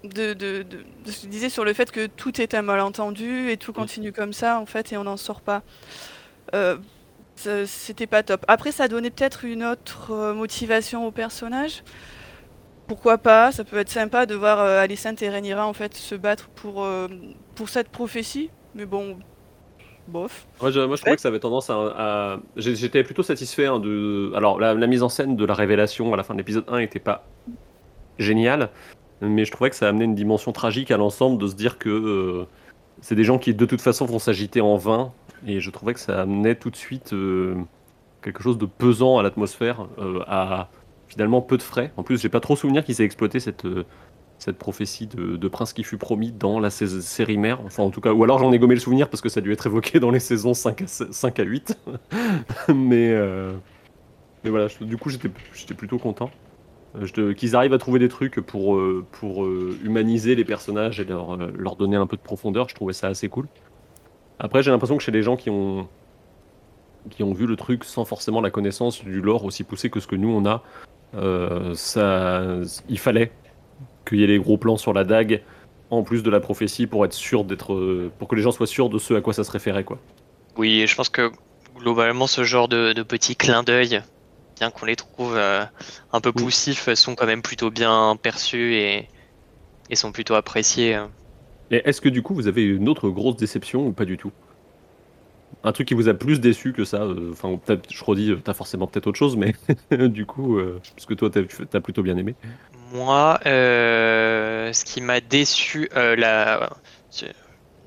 de, de, de, de ce que je disais sur le fait que tout est un malentendu et tout continue comme ça en fait et on n'en sort pas. Euh, c'était pas top. Après, ça donnait peut-être une autre euh, motivation au personnage. Pourquoi pas? Ça peut être sympa de voir euh, Alicent et Rhaenyra en fait se battre pour, euh, pour cette prophétie. Mais bon, bof. Moi, je, moi, je trouvais que ça avait tendance à. J'étais plutôt satisfait hein, de. Alors, la, la mise en scène de la révélation à la fin de l'épisode 1 n'était pas géniale, mais je trouvais que ça amenait une dimension tragique à l'ensemble de se dire que euh, c'est des gens qui, de toute façon, vont s'agiter en vain, et je trouvais que ça amenait tout de suite euh, quelque chose de pesant à l'atmosphère, euh, à finalement peu de frais. En plus, j'ai pas trop souvenir qu'ils aient exploité cette. cette prophétie de, prince qui fut promis dans la série mère, enfin en tout cas, ou alors j'en ai gommé le souvenir parce que ça a dû être évoqué dans les saisons 5 à, 5 à 8. mais, mais voilà, du coup j'étais plutôt content. Euh, Qu'ils arrivent à trouver des trucs pour, euh, pour euh, humaniser les personnages et leur, leur donner un peu de profondeur, je trouvais ça assez cool. Après j'ai l'impression que chez les gens qui ont, qui ont vu le truc sans forcément la connaissance du lore aussi poussé que ce que nous on a, ça, il fallait qu'il y ait les gros plans sur la dague en plus de la prophétie pour être sûr d'être pour que les gens soient sûrs de ce à quoi ça se référait quoi. Oui, je pense que globalement, ce genre de, de petits clins d'œil, bien qu'on les trouve euh, un peu poussifs, sont quand même plutôt bien perçus et, et sont plutôt appréciés. euh. Et est-ce que du coup vous avez une autre grosse déception ou pas du tout? Un truc qui vous a plus déçu que ça euh, Enfin peut-être je redis t'as forcément peut-être autre chose mais du coup euh, parce que toi t'as as plutôt bien aimé. Moi, ce qui m'a déçu, la...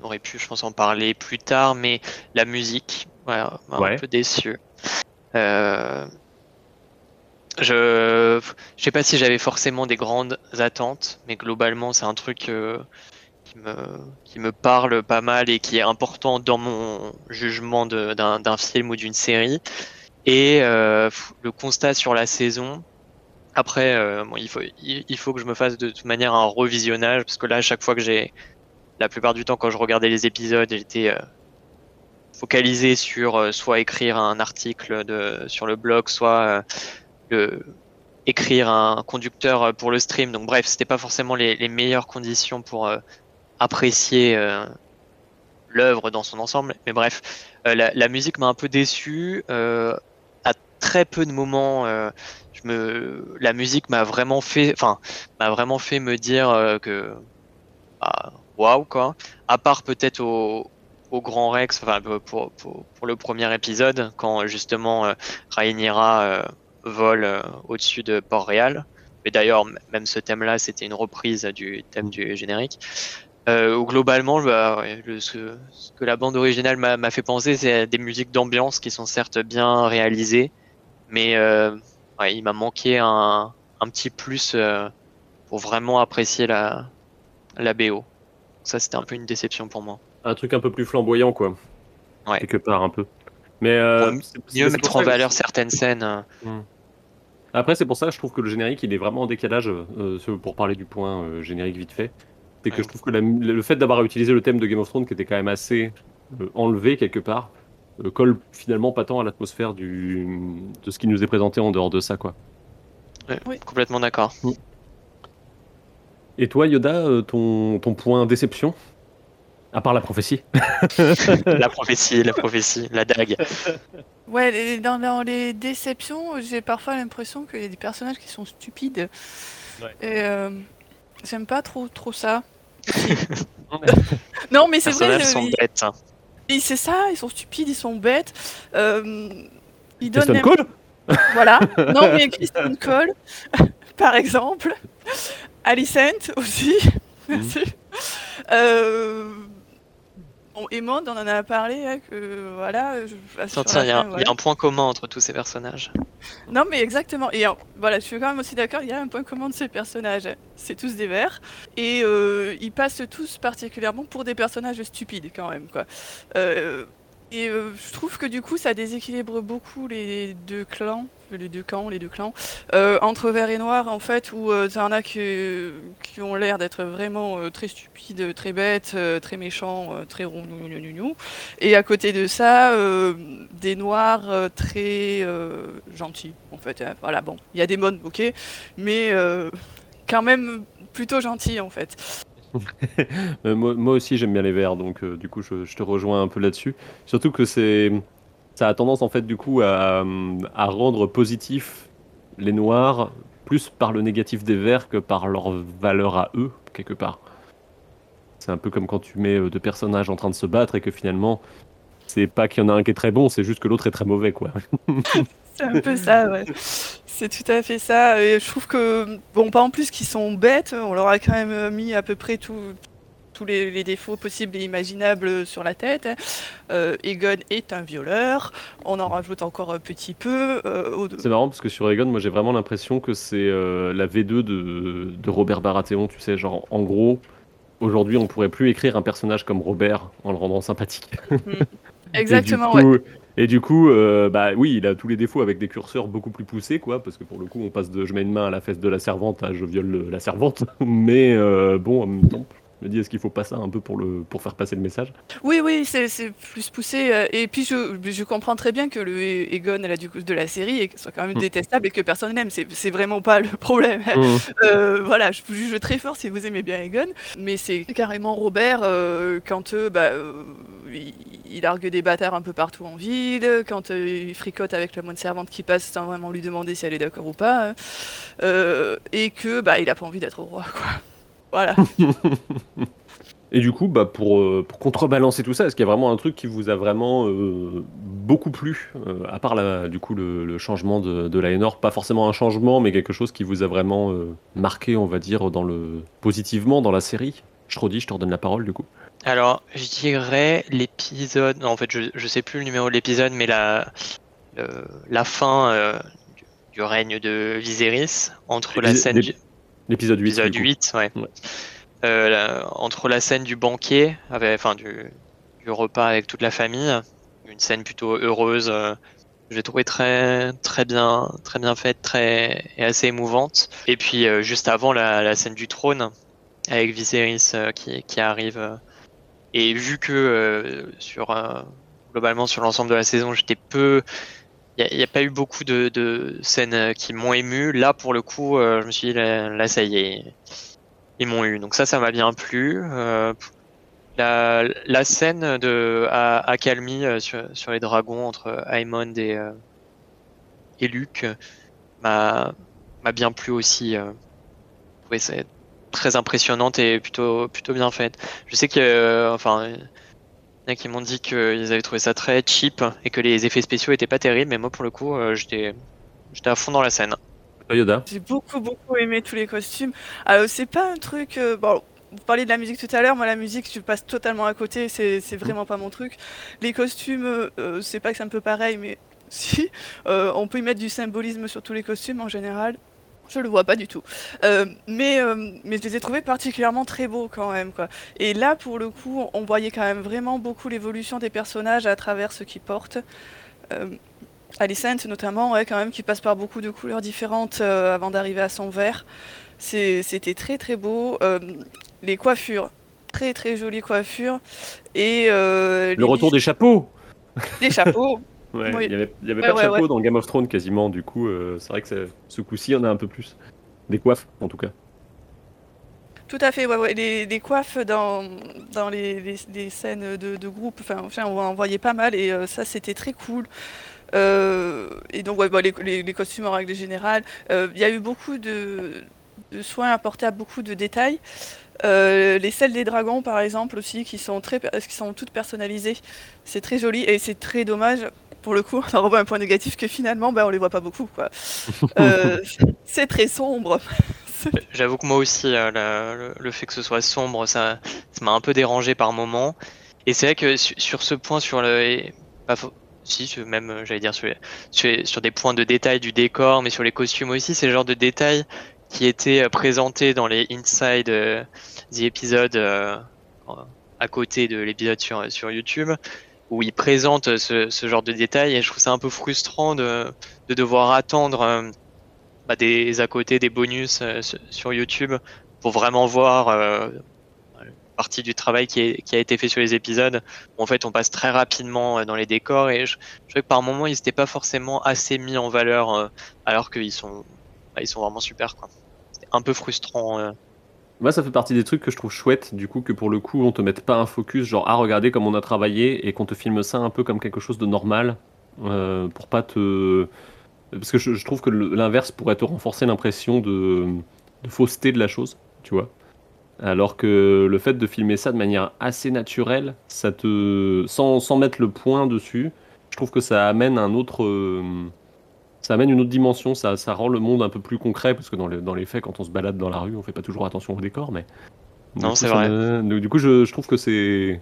on aurait pu, je pense, en parler plus tard, mais la musique, voilà, m'a Ouais. un peu déçu. Euh, Je, je sais pas si j'avais forcément des grandes attentes, mais globalement, c'est un truc euh, qui me, qui me parle pas mal et qui est important dans mon jugement d'un film ou d'une série. Et euh, le constat sur la saison, après, euh, bon, il, faut, il, faut que je me fasse de toute manière un revisionnage, parce que là, à chaque fois que j'ai. La plupart du temps, quand je regardais les épisodes, j'étais focalisé sur soit écrire un article de, sur le blog, soit écrire un conducteur euh, pour le stream. Donc, bref, c'était pas forcément les, meilleures conditions pour euh, apprécier euh, l'œuvre dans son ensemble. Mais bref, la, musique m'a un peu déçu. à très peu de moments, je me, la musique m'a vraiment fait, enfin, m'a vraiment fait me dire que, bah, waouh quoi. À part peut-être au, au Grand Rex, enfin pour, pour, le premier épisode, quand justement Rhaenyra vole euh, au-dessus de Port-Réal. Mais d'ailleurs, même ce thème-là, c'était une reprise du thème du générique. Euh, globalement, bah, le- ce, ce que la bande originale m'a fait penser, c'est des musiques d'ambiance qui sont certes bien réalisées, mais euh, ouais, il m'a manqué un, un petit plus euh, pour vraiment apprécier la, la BO. Ça, c'était un peu une déception pour moi. Un truc un peu plus flamboyant quoi. Ouais. Quelque part un peu. Mais Mieux mettre en valeur certaines scènes. euh, Après, c'est pour ça que je trouve que le générique, il est vraiment en décalage, euh, pour parler du point euh, générique vite fait. C'est que Ouais. je trouve que la le fait d'avoir utilisé le thème de Game of Thrones, qui était quand même assez euh, enlevé quelque part, euh, colle finalement pas tant à l'atmosphère du de ce qui nous est présenté en dehors de ça, quoi. Ouais, Oui. Complètement d'accord. Et toi, Yoda, ton, ton point déception? À part la prophétie la prophétie, la prophétie, la dague. Ouais, dans, dans les déceptions, j'ai parfois l'impression qu'il y a des personnages qui sont stupides. Ouais. Et euh, j'aime pas trop, trop ça. non, mais c'est vrai, je- sont ils- bêtes. ils- c'est ça, ils sont stupides, ils sont bêtes. Euh, ils donnent Cole Voilà. Non, mais Kristen Cole, par exemple. Alicent aussi. Merci. Euh... Bon, Emond, on en a parlé, hein, que voilà. je- sur tiens, la il y, y a un point commun entre tous ces personnages. Non, mais exactement. Et euh, voilà, je suis quand même aussi d'accord, il y a un point commun de ces personnages. C'est tous des verts. Et euh, ils passent tous particulièrement pour des personnages stupides, quand même. Quoi. Euh, et euh, je trouve que du coup, ça déséquilibre beaucoup les deux clans, les deux camps, les deux clans, euh, entre vert et noir, en fait, où euh, t'en as qui, qui ont l'air d'être vraiment euh, très stupides, très bêtes, euh, très méchants, euh, très rond, gnou, gnou, gnou, gnou. Et à côté de ça, des noirs très gentils, en fait. hein. Voilà, bon, il y a des modes, ok, mais quand même plutôt gentils, en fait. Euh, moi, aussi j'aime bien les verts, donc euh, du coup je, je te rejoins un peu là-dessus. Surtout que c'est, ça a tendance en fait du coup à, à rendre positif les noirs plus par le négatif des verts que par leur valeur à eux quelque part. C'est un peu comme quand tu mets euh, deux personnages en train de se battre et que finalement c'est pas qu'il y en a un qui est très bon, c'est juste que l'autre est très mauvais quoi. C'est un peu ça, ouais. C'est tout à fait ça. Et je trouve que, bon, pas en plus qu'ils sont bêtes, on leur a quand même mis à peu près tout- tous les, les défauts possibles et imaginables sur la tête. Euh, Egon est un violeur, on en rajoute encore un petit peu. euh, au- C'est marrant parce que sur Egon, moi j'ai vraiment l'impression que c'est euh, la V2 de, de Robert Baratheon, tu sais, genre en gros, aujourd'hui on pourrait plus écrire un personnage comme Robert en le rendant sympathique. Exactement, et du ouais. Et du coup, euh, bah oui, il a tous les défauts avec des curseurs beaucoup plus poussés, quoi, parce que pour le coup on passe de je mets une main à la fesse de la servante à je viole le- la servante, mais euh, bon, en même temps, je me dis est-ce qu'il faut pas ça un peu pour, le, pour faire passer le message? Oui, oui, c'est plus poussé. euh, Et puis, je, je comprends très bien que le Egon là, du coup, de la série soit quand même Mm. détestable et que personne n'aime. C'est c'est vraiment pas le problème. Euh, voilà, je vous juge très fort si vous aimez bien Egon. Mais c'est carrément Robert euh, quand euh, bah, il, il argue des bâtards un peu partout en ville, quand il fricote avec la moine servante qui passe sans vraiment lui demander si elle est d'accord ou pas. et que bah, il a pas envie d'être roi, quoi. Voilà. Et du coup, bah, pour, euh, pour contrebalancer tout ça, est-ce qu'il y a vraiment un truc qui vous a vraiment euh, beaucoup plu, euh, à part la, du coup le, le changement de, de l'Aénor Pas forcément un changement, mais quelque chose qui vous a vraiment euh, marqué, on va dire, dans le positivement dans la série? Schrodi, je te redonne la parole du coup. Alors, je dirais l'épisode. non, En fait, je, je sais plus le numéro de l'épisode, mais la, la fin euh, du, règne de Viserys entre la scène L'épisode 8. épisode du coup. 8, ouais. Ouais. Euh, la- entre la scène du banquet, avec, enfin du, du repas avec toute la famille, une scène plutôt heureuse. euh, j'ai trouvé très très bien très bien faite, très et assez émouvante. Et puis euh, juste avant la, la scène du trône avec Viserys euh, qui, qui arrive. et vu que sur globalement sur l'ensemble de la saison, j'étais peu il n'y a, pas eu beaucoup de, scènes euh, qui m'ont ému. Là, pour le coup, euh, je me suis dit, là, ça y est, ils m'ont eu. Donc ça, ça m'a bien plu. Euh, la, scène de à, à Calmy sur, les dragons entre Aemond et, euh, et Luke m'a bien plu aussi. Très impressionnante et plutôt plutôt bien faite. Je sais que enfin il y en a qui m'ont dit qu'ils avaient trouvé ça très cheap et que les effets spéciaux étaient pas terribles, mais moi pour le coup euh, j'étais j'étais à fond dans la scène. Toi, Yoda J'ai beaucoup, beaucoup aimé tous les costumes. Alors, c'est pas un truc. euh, bon, vous parliez de la musique tout à l'heure. Moi, la musique, je passe totalement à côté. C'est c'est vraiment pas mon truc. Les costumes, euh, euh, c'est pas que c'est un peu pareil, mais si. euh, on peut y mettre du symbolisme sur tous les costumes en général. Je le vois pas du tout. Euh, mais, euh, mais je les ai trouvés particulièrement très beaux quand même. Quoi. Et là, pour le coup, on voyait quand même vraiment beaucoup l'évolution des personnages à travers ce qu'ils portent. Euh, Alicent notamment, ouais, quand même, qui passe par beaucoup de couleurs différentes euh, avant d'arriver à son vert. C'était très très beau. Les coiffures, très très jolies coiffures. Et Le retour des chapeaux Des chapeaux. Ouais, Oui. il y avait, il y avait Ouais, pas de ouais, chapeau dans Game of Thrones quasiment, du coup, euh, c'est vrai que ce coup-ci, on a un peu plus. Des coiffes, en tout cas. Tout à fait, ouais. Les, les coiffes dans, dans les, les- les scènes de, de groupe, enfin, enfin, on en voyait pas mal et euh, ça c'était très cool. Euh, et donc, ouais, bah, les, costumes en règle générale, il y a eu beaucoup de, de soins apportés à beaucoup de détails. Euh, les selles des dragons, par exemple, aussi, qui sont, très, qui sont toutes personnalisées. C'est très joli et c'est très dommage. Pour le coup, on revoit un point négatif que finalement, bah, on les voit pas beaucoup. Quoi. Euh, c'est très sombre. J'avoue que moi aussi, euh, la- le, le fait que ce soit sombre, ça ça m'a un peu dérangé par moment. Et c'est vrai que su- sur ce point, sur le. et Pas faux- si, même, euh, j'allais dire, sur, les- sur, les- sur des points de détail du décor, mais sur les costumes aussi, c'est le genre de détails qui étaient euh, présentés dans les Inside euh, the Episode euh, à côté de l'épisode sur, sur YouTube, où ils présentent ce, genre de détails. Et je trouve ça un peu frustrant de, de devoir attendre. euh, bah, des à côté des bonus euh, sur- YouTube pour vraiment voir euh, une partie du travail qui, a été fait sur les épisodes. En fait, on passe très rapidement dans les décors et je, je que par moments ils n'étaient pas forcément assez mis en valeur alors qu'ils sont bah, sont vraiment super. C'était un peu frustrant. Euh. Moi, ça fait partie des trucs que je trouve chouette, du coup, que pour le coup, on te mette pas un focus genre, ah, regardez comme on a travaillé, et qu'on te filme ça un peu comme quelque chose de normal, euh, pour pas te. Parce que je, je trouve que l'inverse pourrait te renforcer l'impression de, de fausseté de la chose, tu vois. Alors que le fait de filmer ça de manière assez naturelle, ça te. sans, sans mettre le point dessus, je trouve que ça amène un autre. Ça amène une autre dimension, ça, ça rend le monde un peu plus concret, parce que dans, les- dans les faits, quand on se balade dans la rue, on fait pas toujours attention au décor, mais... Non, c'est vrai. me- du coup, je, je trouve que c'est...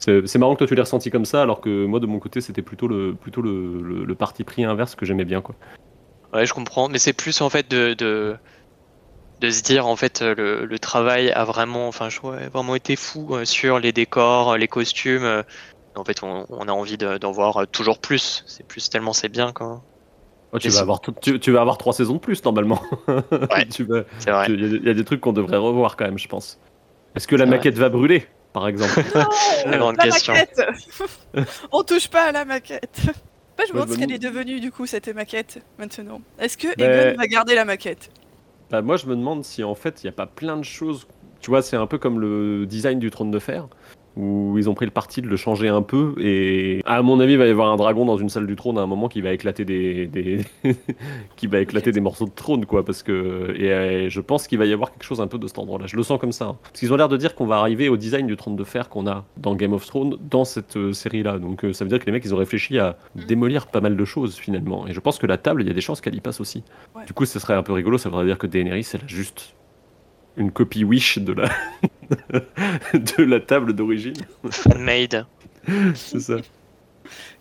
C'est marrant que toi tu l'aies ressenti comme ça, alors que moi de mon côté c'était plutôt le plutôt le, le- le parti pris inverse que j'aimais bien quoi. Ouais, je comprends, mais c'est plus en fait de, de de se dire en fait le, le travail a vraiment, enfin, je vraiment été fou euh, sur les décors, les costumes. euh. En fait, on, on a envie de- d'en voir euh, toujours plus. C'est plus tellement c'est bien quoi. Oh, tu, vas avoir, tu, tu vas avoir trois saisons de plus normalement. Tu- Il y, a des- il y a des trucs qu'on devrait revoir quand même, je pense. Est-ce que la vrai. maquette va brûler, par exemple? La grande la question. maquette On touche pas à la maquette. Bah, je me demande ce me qu'elle est devenue du coup cette maquette maintenant. Est-ce que Mais- Egon va garder la maquette? Bah, moi, je me demande si en fait, il n'y a pas plein de choses. Tu vois, c'est un peu comme le design du trône de fer, où ils ont pris le parti de le changer un peu. Et à mon avis, il va y avoir un dragon dans une salle du trône à un moment qui va éclater des, des... qui va éclater des morceaux de trône, quoi. Parce que et euh, je pense qu'il va y avoir quelque chose un peu de cet endroit-là. Je le sens comme ça. hein. Parce qu'ils ont l'air de dire qu'on va arriver au design du trône de fer qu'on a dans Game of Thrones dans cette euh, série-là. Donc euh, ça veut dire que les mecs, ils ont réfléchi à démolir pas mal de choses finalement. Et je pense que la table, il y a des chances qu'elle y passe aussi. Ouais. Du coup, ce serait un peu rigolo. Ça voudrait dire que Daenerys, elle a juste une copie Wish de la de la table d'origine. Fan-made. C'est ça.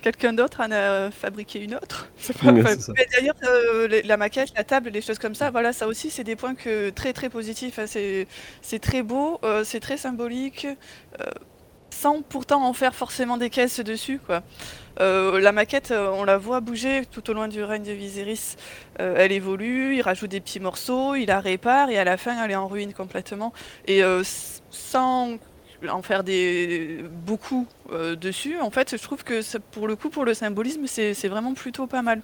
Quelqu'un d'autre en a fabriqué une autre? C'est pas- enfin, mais D'ailleurs, euh, la maquette, la table, les choses comme ça, voilà, ça aussi, c'est des points que très très positifs. hein. C'est c'est très beau, euh, c'est très symbolique, euh, sans pourtant en faire forcément des caisses dessus, quoi. Euh, la maquette, euh, on la voit bouger tout au long du règne de Viserys. Euh, elle évolue, il rajoute des petits morceaux, il la répare et à la fin, elle est en ruine complètement. Et sans en faire des beaucoup dessus, en fait, je trouve que pour le coup, pour le symbolisme, c'est vraiment plutôt pas mal.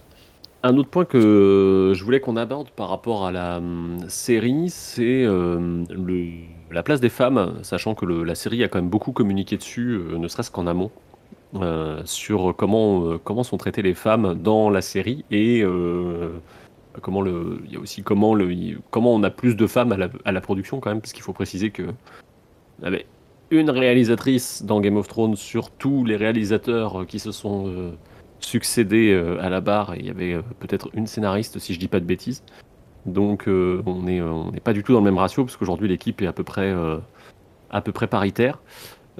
Un autre point que je voulais qu'on aborde par rapport à la hum, série, c'est la place des femmes, sachant que la série a quand même beaucoup communiqué dessus, ne serait-ce qu'en amont, euh, sur comment, euh, comment sont traitées les femmes dans la série et comment on a plus de femmes à la, production quand même, parce qu'il faut préciser que il y avait une réalisatrice dans Game of Thrones sur tous les réalisateurs euh, qui se sont succédés à la barre et il y avait peut-être une scénariste si je dis pas de bêtises. Donc on n'est pas du tout dans le même ratio parce qu'aujourd'hui l'équipe est à à peu près paritaire.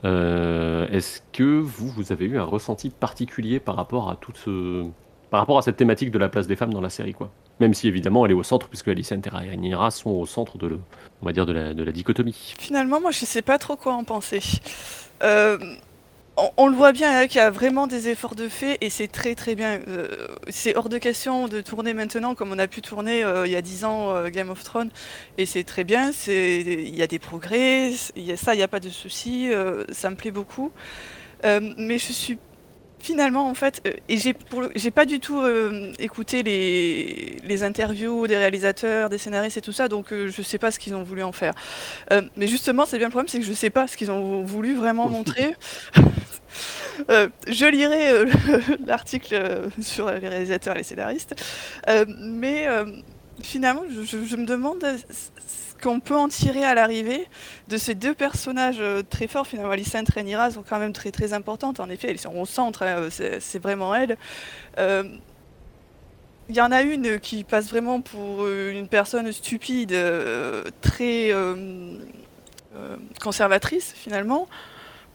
Euh, Est-ce que vous vous avez eu un ressenti particulier par rapport à toute ce par rapport à cette thématique de la place des femmes dans la série quoi? Même si évidemment elle est au centre puisque Alicent et Rhaenyra sont au centre de le on va dire de la, de la dichotomie. Finalement, moi, je sais pas trop quoi en penser. Euh, on, le voit bien hein, qu'il y a vraiment des efforts de fait et c'est très très bien. Euh, c'est hors de question de tourner maintenant comme on a pu tourner euh, il y a 10 ans euh, Game of Thrones et c'est très bien. Il y a des progrès, ça, il n'y a pas de souci. ça me plaît beaucoup. Mais je suis finalement, en fait, euh, et j'ai pas du tout euh, écouté les, les interviews des réalisateurs, des scénaristes et tout ça, donc euh, je sais pas ce qu'ils ont voulu en faire. Euh, mais justement, c'est bien le problème, c'est que je sais pas ce qu'ils ont voulu vraiment montrer. Je lirai l'article sur les réalisateurs et les scénaristes, mais finalement, je, je- je me demande qu'on peut en tirer à l'arrivée de ces deux personnages euh, très forts. Finalement, Alicent et Rhaenyra sont quand même très très importantes. En effet, elles sont au centre, hein, c'est c'est vraiment elles. Euh, Il y en a une qui passe vraiment pour euh, une personne stupide, euh, très euh, euh, conservatrice finalement.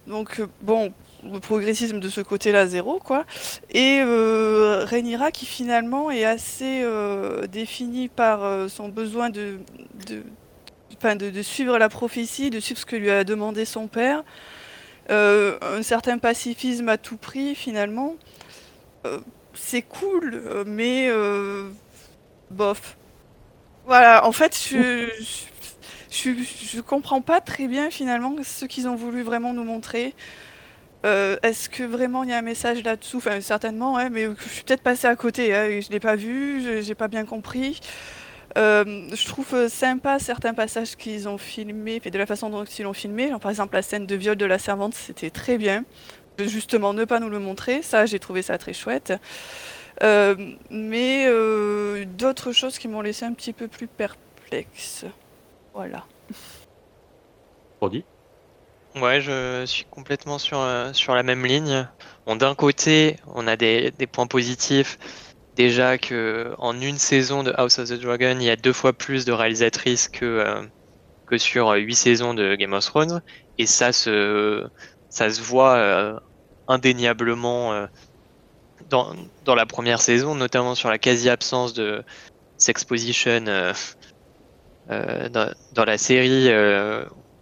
Donc euh, bon, le progressisme de ce côté-là, zéro quoi. Et euh, Rhaenyra qui finalement est assez euh, définie par euh, son besoin de, de, suivre la prophétie, de suivre ce que lui a demandé son père. Euh, un certain pacifisme à tout prix finalement. Euh, c'est cool, mais euh, bof. Voilà, en fait, je, je, je, comprends pas très bien finalement ce qu'ils ont voulu vraiment nous montrer. Est-ce que vraiment il y a un message là-dessous? Enfin, certainement, ouais, mais je suis peut-être passé à côté. Hein, je l'ai pas vu, je- j'ai pas bien compris. Euh, je trouve euh, sympa certains passages qu'ils ont filmés, de la façon dont ils l'ont filmé. Genre, par exemple, la scène de viol de la servante, c'était très bien. De justement ne pas nous le montrer, ça, j'ai trouvé ça très chouette. Euh, mais euh, d'autres choses qui m'ont laissé un petit peu plus perplexe. Voilà. Brody Ouais, je suis complètement sur, euh, sur la même ligne. Bon, d'un côté, on a des, des points positifs. Déjà que en une saison de House of the Dragon, il y a deux fois plus de réalisatrices que, euh, que sur euh, huit saisons de Game of Thrones. Et ça se, ça se voit euh, indéniablement dans, dans la première saison, notamment sur la quasi-absence de sexposition dans, dans la série.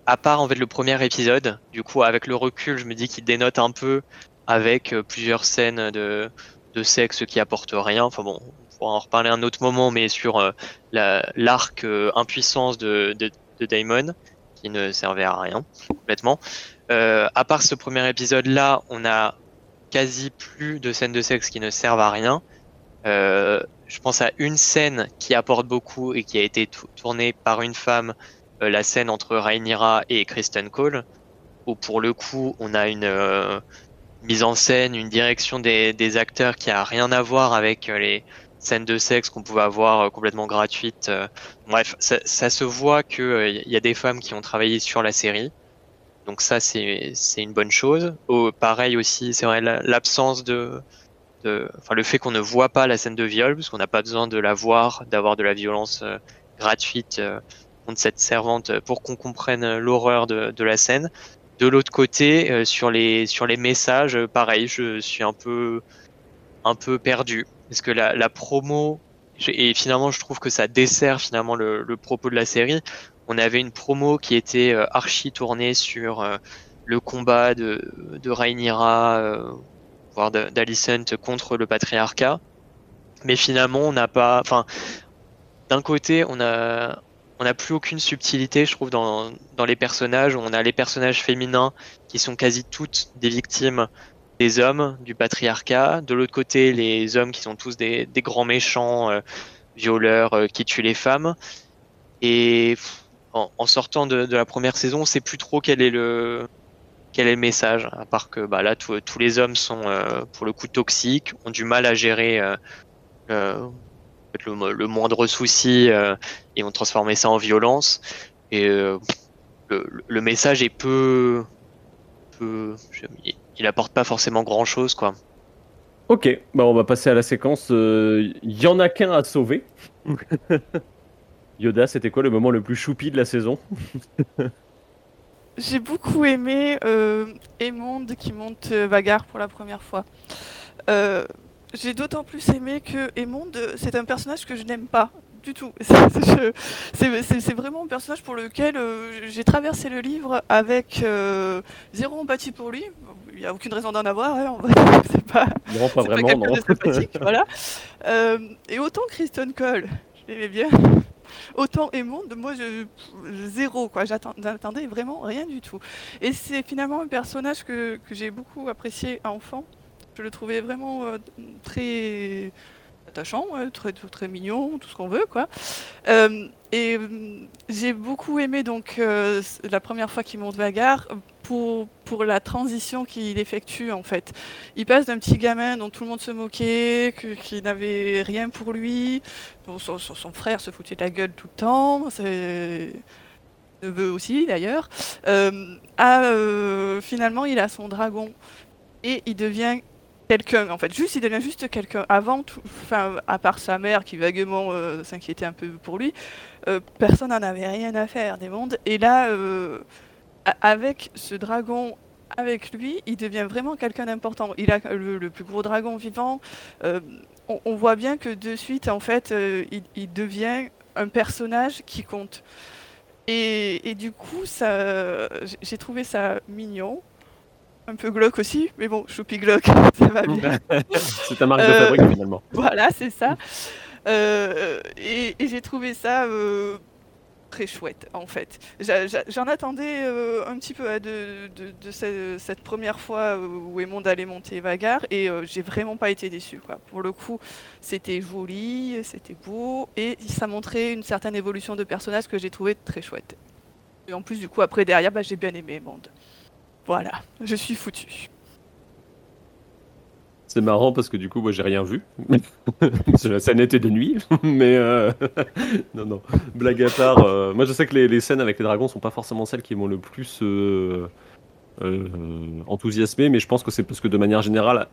à part en fait le premier épisode, du coup avec le recul, je me dis qu'il dénote un peu avec plusieurs scènes de, de sexe qui apportent rien. Enfin bon, on pourra en reparler un autre moment, mais sur euh, la- l'arc euh, impuissance de, de, qui ne servait à rien complètement. Euh, à part ce premier épisode là, on a quasi plus de scènes de sexe qui ne servent à rien. Je pense à une scène qui apporte beaucoup et qui a été tou- tournée par une femme la scène entre Rhaenyra et Kristen Cole, où pour le coup on a une mise en scène, une direction des, acteurs qui a rien à voir avec euh, les scènes de sexe qu'on pouvait avoir euh, complètement gratuites. euh. Bref, ça, se voit que euh, y a des femmes qui ont travaillé sur la série. Donc ça c'est une bonne chose. Pareil aussi, c'est vrai la- l'absence de, enfin le fait qu'on ne voit pas la scène de viol, parce qu'on n'a pas besoin de la voir, d'avoir de la violence gratuite. contre cette servante pour qu'on comprenne l'horreur de la scène. De l'autre côté, euh, sur les messages, euh, pareil, je suis un peu perdu parce que la, promo et finalement je trouve que ça dessert finalement le, propos de la série. On avait une promo qui était euh, archi tournée sur le combat de de voire d'Alicent contre le patriarcat, mais finalement on n'a pas, enfin d'un côté on a on n'a plus aucune subtilité, je trouve, dans, dans les personnages. On a les personnages féminins qui sont quasi toutes des victimes des hommes, du patriarcat. De l'autre côté, les hommes qui sont tous des, des grands méchants, euh, violeurs, euh, qui tuent les femmes. Et en, sortant de, la première saison, on sait plus trop quel est le quel est le message, à part que bah, là, tous tous les hommes sont euh, pour le coup toxiques, ont du mal à gérer euh, euh, le, mo- le moindre souci euh, et ont transformé ça en violence. Et euh, le, le message est peu, peu je- il- il apporte pas forcément grand chose, quoi. Ok, bah on va passer à la séquence. Il y en a qu'un à sauver. Yoda, c'était quoi le moment le plus choupi de la saison? J'ai beaucoup aimé euh, Aemond qui monte euh, Bagarre pour la première fois. Euh, J'ai d'autant plus aimé que Aemond, euh, c'est un personnage que je n'aime pas du tout. C'est vraiment un personnage pour lequel euh, j'ai traversé le livre avec euh, zéro empathie pour lui. Il n'y a aucune raison d'en avoir, hein, en vrai. c'est pas, Non, pas vraiment, quelqu'un non. de sympathique, voilà. Euh, et autant Kristen Cole, je l'aimais bien. Autant Aemond, moi, je, zéro, quoi. J'attendais vraiment rien du tout. Et c'est finalement un personnage que, que j'ai beaucoup apprécié enfant. Je le trouvais vraiment euh, très attachant, très, très mignon, tout ce qu'on veut, quoi. Euh, et euh, j'ai beaucoup aimé donc la première fois qu'il monte Vagar pour, pour la transition qu'il effectue en fait. Il passe d'un petit gamin dont tout le monde se moquait, qui n'avait rien pour lui, dont son, frère se foutait de la gueule tout le temps, c'est neveu aussi d'ailleurs, à finalement il a son dragon et il devient quelqu'un en fait. Juste il devient juste quelqu'un avant tout enfin à part sa mère qui vaguement euh, s'inquiétait un peu pour lui euh, personne n'en avait rien à faire des mondes. Et là euh, avec ce dragon avec lui il devient vraiment quelqu'un d'important. Il a le, plus gros dragon vivant. On, voit bien que de suite en fait il, devient un personnage qui compte. Et, et du coup ça j'ai trouvé ça mignon un peu glauque aussi, mais bon, choupi glauque, ça va bien. C'est ta marque de Euh, fabrique finalement. Voilà, c'est ça. Euh, et et j'ai trouvé ça euh, très chouette, en fait. J'en attendais un petit peu hein, de, de- de ce- cette première fois où Aemond allait monter Vagar, et j'ai vraiment pas été déçu. Quoi. Pour le coup, c'était joli, c'était beau, et ça montrait une certaine évolution de personnage que j'ai trouvé très chouette. Et en plus, du coup, après, derrière, bah, j'ai bien aimé Aemond. Voilà, je suis foutu. C'est marrant parce que du coup, moi, j'ai rien vu. La scène était de nuit, mais euh, non, non. Blague à part, euh, moi, je sais que les, scènes avec les dragons sont pas forcément celles qui m'ont le plus euh, enthousiasmé, mais je pense que c'est parce que de manière générale,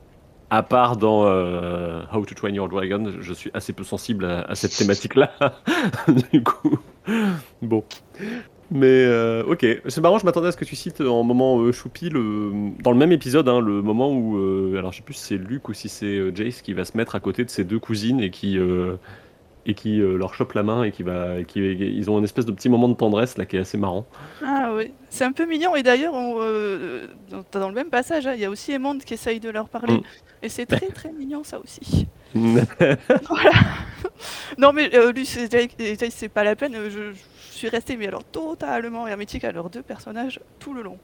à part dans How to Train Your Dragon, je suis assez peu sensible à, à cette thématique-là. du coup, bon. Mais euh, ok, c'est marrant, je m'attendais à ce que tu cites en moment euh, choupi, le... dans le même épisode, hein, le moment où, euh, alors je sais plus si c'est Luke ou si c'est euh, Jace qui va se mettre à côté de ses deux cousines et qui, et qui leur chope la main et qui va, et qui, ils ont une espèce de petit moment de tendresse là qui est assez marrant. Ah oui, c'est un peu mignon. Et d'ailleurs, dans, dans le même passage, hein, il y a aussi Aemond qui essaye de leur parler. Mm. Et c'est très très mignon ça aussi. Voilà. non mais c'est Jake- Jake, c'est pas la peine. Je, je suis resté mais alors totalement hermétique à leurs deux personnages tout le long.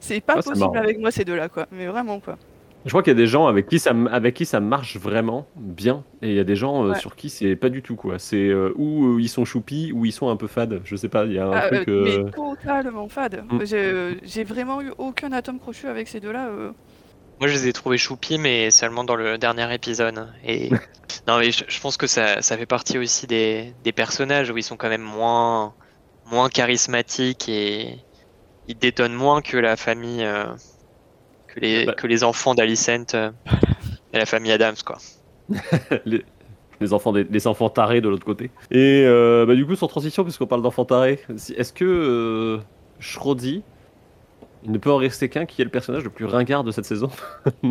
C'est pas Ah, possible avec moi ces deux-là quoi. Mais vraiment quoi. Je crois qu'il y a des gens avec qui ça, avec qui ça marche vraiment bien, et il y a des gens euh, Ouais. sur qui c'est pas du tout quoi. C'est euh, ou euh, ils sont choupis ou ils sont un peu fades. Je sais pas, il y a un Ah, truc. euh, Mais totalement fade. Mm. J'ai euh, vraiment eu aucun atome crochu avec ces deux-là. euh. Moi, je les ai trouvés choupis, mais seulement dans le dernier épisode. Et non, mais je, je pense que ça, ça fait partie aussi des, des personnages où ils sont quand même moins, moins charismatiques et ils détonnent moins que la famille, euh, que les, Bah. que les enfants d'Alicent euh, et la famille Adams, quoi. les, les enfants des, les enfants tarés de l'autre côté. Et euh, bah, du coup, sans transition, puisqu'on parle d'enfants tarés, est-ce que Schrodi, il ne peut en rester qu'un qui est le personnage le plus ringard de cette saison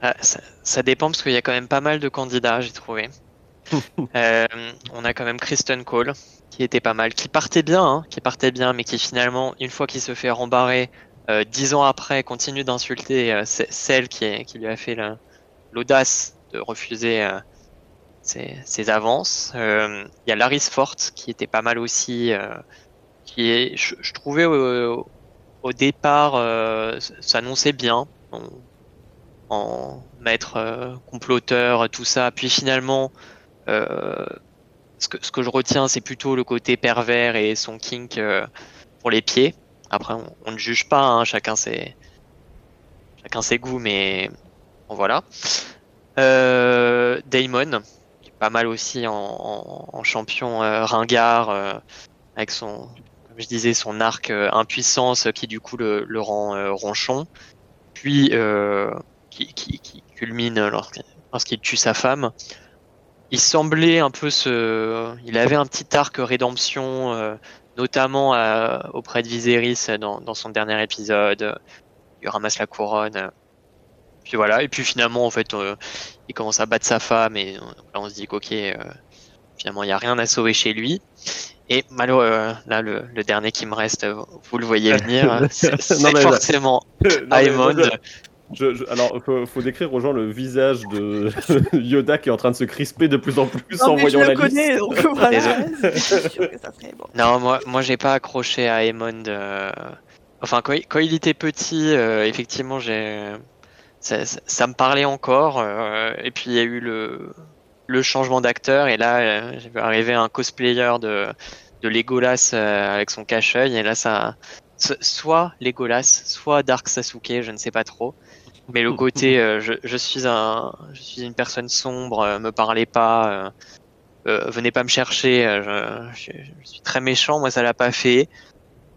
Ah, ça, ça dépend parce qu'il y a quand même pas mal de candidats, j'ai trouvé. On a quand même Kristen Cole qui était pas mal, qui partait bien, hein, qui partait bien, mais qui finalement, une fois qu'il se fait rembarrer, euh, dix ans après, continue d'insulter euh, ce- celle qui, lui a fait la- l'audace de refuser euh, ses, avances. Il y a Laris Fort qui était pas mal aussi, qui est, je, trouvais au, départ, s'annonçait bien. En maître comploteur, tout ça. Puis finalement, ce, que, je retiens, c'est plutôt le côté pervers et son kink euh, pour les pieds. Après, on, ne juge pas, hein, chacun ses chacun ses goûts, mais voilà. Euh, Damon, qui est pas mal aussi en, champion euh, ringard, euh, avec son, arc impuissance qui du coup le, rend ronchon. Puis qui, culmine lorsqu'il tue sa femme. Il semblait un peu se. Il avait un petit arc rédemption, euh, notamment euh, auprès de Viserys dans, dans son dernier épisode. Il ramasse la couronne. Puis voilà, et puis finalement, en fait, euh, il commence à battre sa femme, et euh, là, on se dit qu'ok, euh, finalement, il n'y a rien à sauver chez lui. Et malheureusement, là, le, le dernier qui me reste, euh, vous le voyez venir, c'est forcément Aemond. Je- je- alors, faut, faut décrire aux gens le visage de Yoda qui est en train de se crisper de plus en plus en mais je voyant la le connais, liste. donc voilà. Sûr que ça serait bon. Non, moi, moi j'ai pas accroché à Aemond. euh, Enfin, quand il, quand il était petit, euh, effectivement, j'ai ça, ça- ça me parlait encore. euh, et puis il y a eu le, le changement d'acteur. Et là, euh, j'ai vu arriver un cosplayer de, de Legolas euh, avec son cache-œil. Et là, ça. so- Soit Legolas, soit Dark Sasuke, je ne sais pas trop. Mais le côté, euh, je, je suis un, je suis une personne sombre, euh, me parlez pas, euh, euh, venez pas me chercher, euh, je, je- je suis très méchant, moi ça l'a pas fait.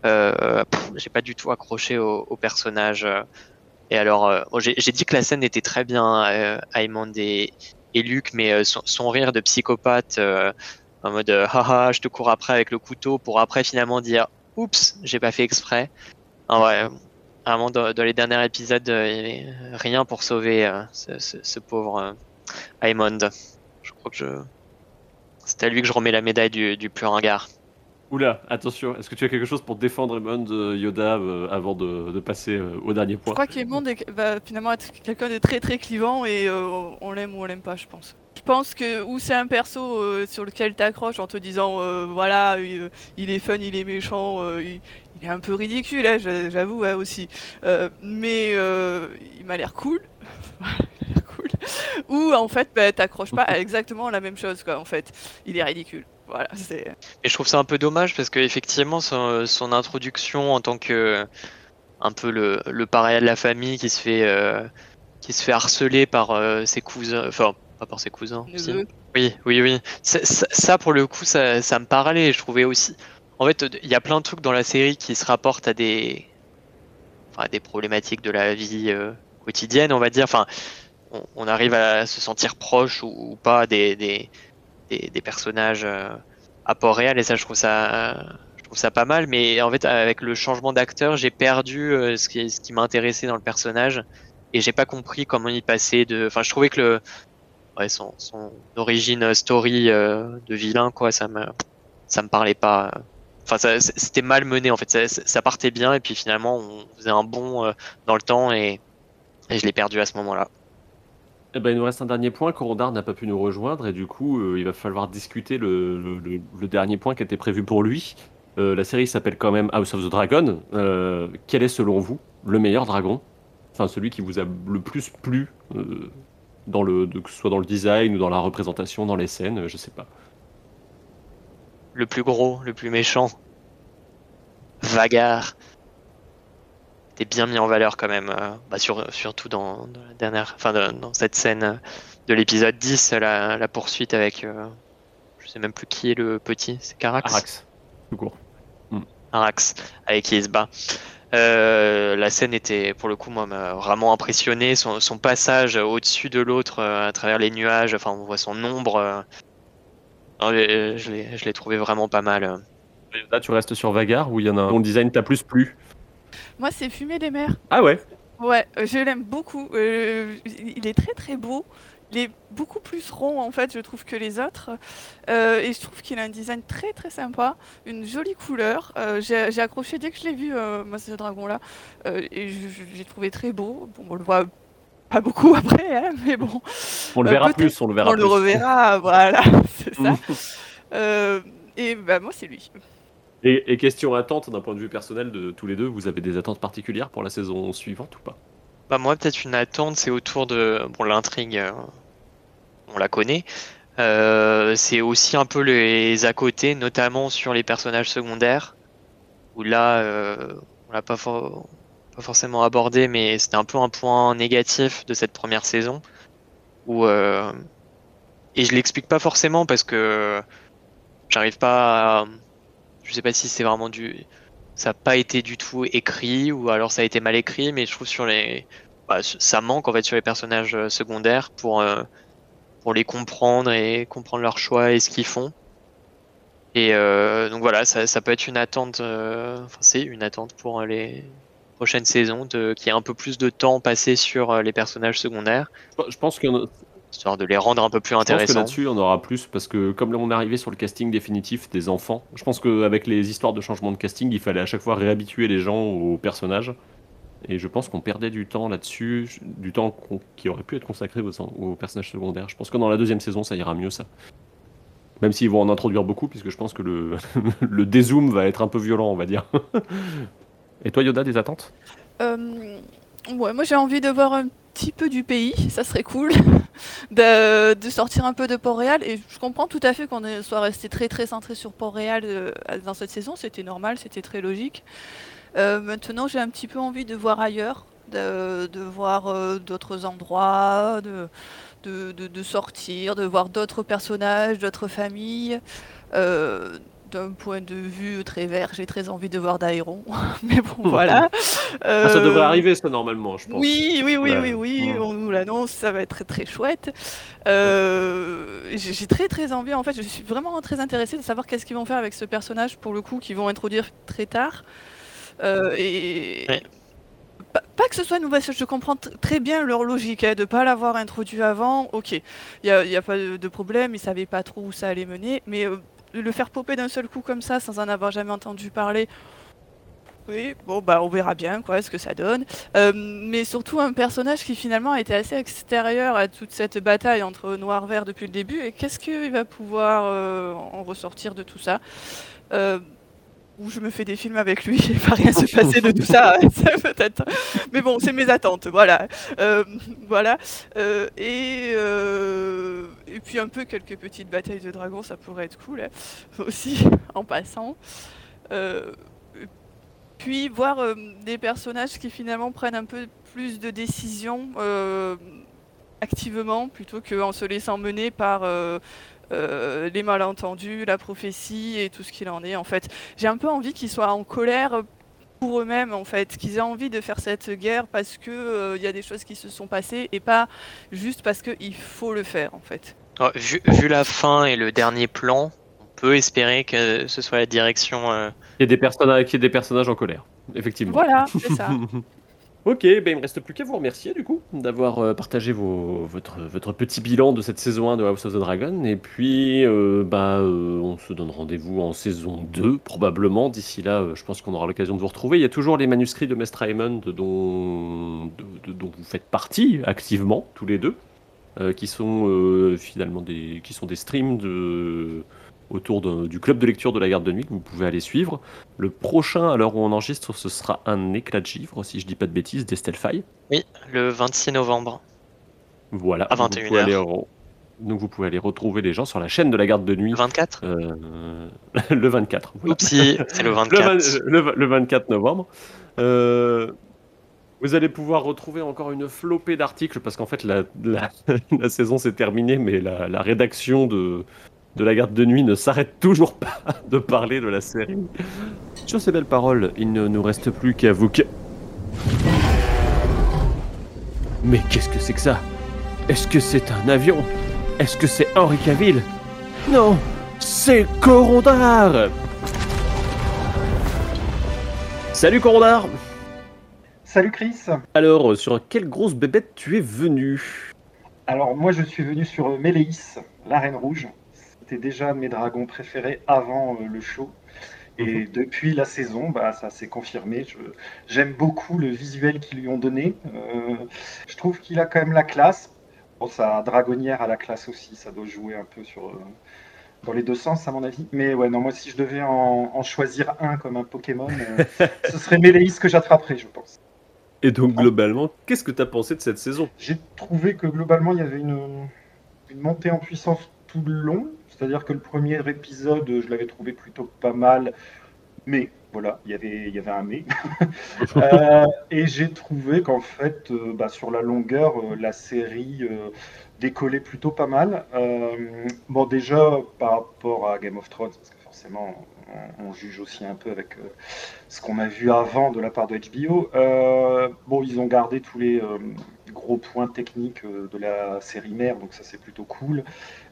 Euh, j'ai pas du tout accroché au, au personnage. Et alors, euh, bon, j'ai dit que la scène était très bien, euh, Aemond et, et Luke, mais euh, son, son rire de psychopathe, euh, en mode haha, je te cours après avec le couteau, pour après finalement dire oups, j'ai pas fait exprès. En vrai, vraiment, dans, dans les derniers épisodes, euh, il avait rien pour sauver euh, ce, pauvre euh, Aemond. Je crois que je. C'est à lui que je remets la médaille du, du plus ringard. Oula, attention, est-ce que tu as quelque chose pour défendre Raymond euh, Yoda euh, avant de, de passer euh, au dernier Je point crois qu'Aemond est- va finalement être quelqu'un de très très clivant et euh, on l'aime ou on l'aime pas, je pense. Je pense que ou c'est un perso sur lequel t'accroches en te disant voilà il, est fun, il est méchant, il, il est un peu ridicule, hein, j'a- j'avoue hein, aussi. Mais il m'a cool. L'air cool. Ou en fait bah, t'accroches pas à exactement la même chose quoi. En fait, il est ridicule. Voilà, c'est. Et je trouve ça un peu dommage parce que effectivement son, son introduction en tant que un peu le, le paria de la famille qui se fait euh, qui se fait harceler par euh, ses cousins, enfin pas par ses cousins. si. Oui, oui, oui. Ça, ça- ça, pour le coup, ça, ça me parlait. Je trouvais aussi. En fait, il y a plein de trucs dans la série qui se rapportent à des, enfin, à des problématiques de la vie euh, quotidienne, on va dire. Enfin, on, on arrive à se sentir proche ou, ou pas des, des, des, personnages euh, à Port-Réal, et ça, je trouve ça, je trouve ça pas mal. Mais en fait, avec le changement d'acteur, j'ai perdu euh, ce qui, ce qui m'intéressait dans le personnage, et j'ai pas compris comment il passait de. Enfin, je trouvais que son, son origine story euh, de vilain, quoi, ça me, ça me parlait pas. Enfin, c'était mal mené en fait. Ça, ça partait bien et puis finalement on faisait un bond dans le temps et, et je l'ai perdu à ce moment-là. Eh ben, il nous reste un dernier point. Corondar n'a pas pu nous rejoindre et du coup, euh, il va falloir discuter le, dernier point qui était prévu pour lui. Euh, la série s'appelle quand même House of the Dragon. Euh, quel est selon vous le meilleur dragon? Enfin, celui qui vous a le plus plu, dans le, que ce soit dans le design ou dans la représentation, dans les scènes, je sais pas. Le plus gros, le plus méchant, Vagar. T'es bien mis en valeur quand même, euh, bah, sur- surtout dans, dans la dernière, enfin dans, dans cette scène euh, de l'épisode 10, la, la poursuite avec, euh, je sais même plus qui est le petit, c'est Carax. Arax, tout court. Arax, avec qui il se bat. Euh, la scène était, pour le coup, moi, m'a vraiment impressionné. Son, son passage au-dessus de l'autre, euh, à travers les nuages, enfin, on voit son ombre. euh. Non, je je l'ai trouvé vraiment pas mal. Là, tu restes sur Vagar ou il y en a un le design t'a plus plu? Moi c'est Fumée des mers. Ah ouais? Ouais, euh, je l'aime beaucoup. euh, il est très très beau. Il est beaucoup plus rond en fait, je trouve, que les autres. Euh, et je trouve qu'il a un design très très sympa, une jolie couleur. Euh, J'ai accroché dès que je l'ai vu, moi, ce dragon-là. Et j'ai trouvé très beau. Bon, on le voit pas beaucoup après, hein, mais bon. On le verra plus, on le verra on le reverra, voilà, c'est ça. Et bah, moi, c'est lui. Et, question attente d'un point de vue personnel de tous les deux, vous avez des attentes particulières pour la saison suivante ou pas? Moi, peut-être une attente, c'est autour de. Bon, l'intrigue, euh, on la connaît. Euh, c'est aussi un peu les à côté, notamment sur les personnages secondaires, où là, euh, on l'a pas, for- pas forcément abordé, mais c'était un peu un point négatif de cette première saison. Euh, et je l'explique pas forcément parce que j'arrive pas à... Je sais pas si c'est vraiment du... Ça n'a pas été du tout écrit ou alors ça a été mal écrit, mais je trouve sur les... bah, ça manque en fait sur les personnages euh, secondaires pour, euh, pour les comprendre et comprendre leurs choix et ce qu'ils font. Et euh, donc voilà, ça, ça peut être une attente, enfin c'est une attente pour les prochaines saisons, qu'il y ait un peu plus de temps passé sur les personnages secondaires, Je pense que histoire de les rendre un peu plus Je pense que intéressants. là-dessus, on aura plus parce que comme là, on est arrivé sur le casting définitif des enfants, je pense qu'avec les histoires de changement de casting, il fallait à chaque fois réhabituer les gens aux personnages. Et je pense qu'on perdait du temps là-dessus, du temps qui aurait pu être consacré aux, aux personnages secondaires. Je pense que dans la deuxième saison, ça ira mieux, ça. Même s'ils vont en introduire beaucoup, puisque je pense que le, le dézoom va être un peu violent, on va dire. Et toi, Yoda, des attentes? Euh, ouais, moi j'ai envie de voir un petit peu du pays, ça serait cool, de, sortir un peu de Port-Réal. Et je comprends tout à fait qu'on soit resté très très centré sur Port-Réal euh, dans cette saison, c'était normal, c'était très logique. Euh, maintenant, j'ai un petit peu envie de voir ailleurs, de, voir euh, d'autres endroits, de- de sortir, de voir d'autres personnages, d'autres familles. D'un point de vue très vert, j'ai très envie de voir Daeron, mais bon voilà. Ah, ça Euh, devrait arriver, ça, normalement, je pense. oui, oui, oui, oui, oui, on nous l'annonce, ça va être très très chouette. Euh, j'ai très très envie, en fait, je suis vraiment très intéressée de savoir qu'est-ce qu'ils vont faire avec ce personnage pour le coup qu'ils vont introduire très tard. Euh, et Ouais. pas, pas que ce soit une nouvelle, je comprends très bien leur logique hein, de pas l'avoir introduit avant. Ok, il y a, pas de, de problème, ils savaient pas trop où ça allait mener, mais euh, le faire popper d'un seul coup comme ça sans en avoir jamais entendu parler. Oui, bon bah on verra bien quoi ce que ça donne. Euh, mais surtout un personnage qui finalement était assez extérieur à toute cette bataille entre noir vert depuis le début. Et qu'est-ce qu'il va pouvoir euh, en ressortir de tout ça? Ou je me fais des films avec lui, il va rien se passer de tout ça, ça peut-être. Mais bon, c'est mes attentes, voilà. Euh, voilà. Euh, et, euh, et puis un peu quelques petites batailles de dragons, ça pourrait être cool hein, aussi, en passant. Puis voir des personnages qui finalement prennent un peu plus de décisions activement plutôt qu'en se laissant mener par euh, euh, les malentendus, la prophétie et tout ce qu'il en est. En fait, j'ai un peu envie qu'ils soient en colère pour eux-mêmes en fait, qu'ils aient envie de faire cette guerre parce que euh, il y a des choses qui se sont passées et pas juste parce qu'il faut le faire en fait. Ouais, vu, vu la fin et le dernier plan, on peut espérer que ce soit la direction. euh, Il y a des personnages, qu'il y ait des personnages en colère, effectivement. Voilà, c'est ça. Ok, ben il me reste plus qu'à vous remercier du coup d'avoir euh, partagé votre, votre petit bilan de cette saison 1 de House of the Dragon. Et puis, euh, bah, euh, on se donne rendez-vous en saison 2 probablement. D'ici là, je pense qu'on aura l'occasion de vous retrouver. Il y a toujours les manuscrits de Mestre Raymond dont, dont vous faites partie activement, tous les deux, qui sont finalement des, qui sont des streams de, autour de- du club de lecture de la garde de nuit que vous pouvez aller suivre. Le prochain, à l'heure où on enregistre, ce sera un éclat de givre, si je dis pas de bêtises, d'Estelle Faye. Oui, le 26 novembre. Voilà. À Donc, vous 21 pouvez heures. aller re- Donc vous pouvez aller retrouver les gens sur la chaîne de la garde de nuit Le 24 euh, le 24. voilà. Oupsie, c'est le Le, 24. vingt- le- le 24 novembre. Euh, vous allez pouvoir retrouver encore une flopée d'articles parce qu'en fait la, la- la saison s'est terminée, mais la, la rédaction de, de la garde de nuit ne s'arrête toujours pas de parler de la série. Sur ces belles paroles, il ne nous reste plus qu'à vous. que- Mais qu'est-ce que c'est que ça? Est-ce que c'est un avion? Est-ce que c'est Henri Cavill? Non, c'est Corondar Salut Corondar Salut Chris. Alors, sur quelle grosse bébête tu es venu? Alors moi je suis venu sur Méléis, la Reine Rouge. C'était déjà mes dragons préférés avant euh, le show. Et depuis la saison, bah, ça s'est confirmé. J'aime beaucoup le visuel qu'ils lui ont donné. Euh, je trouve qu'il a quand même la classe. Bon, sa dragonnière a la classe aussi. Ça doit jouer un peu sur, euh, dans les deux sens, à mon avis. Mais ouais, non, moi si je devais en, en choisir un comme un Pokémon, ce serait Méléis que j'attraperais, je pense. Et donc, globalement, qu'est-ce que tu as pensé de cette saison? J'ai trouvé que globalement, il y avait une, une montée en puissance tout le long. C'est-à-dire que le premier épisode, je l'avais trouvé plutôt pas mal. Mais voilà, il y avait, il y avait un mais. Euh, et j'ai trouvé qu'en fait, euh, bah, sur la longueur, euh, la série décollait plutôt pas mal. Bon, déjà par rapport à Game of Thrones, parce que forcément, on, on juge aussi un peu avec ce qu'on a vu avant de la part de HBO. Bon, ils ont gardé tous les gros points techniques de la série mère, donc ça c'est plutôt cool.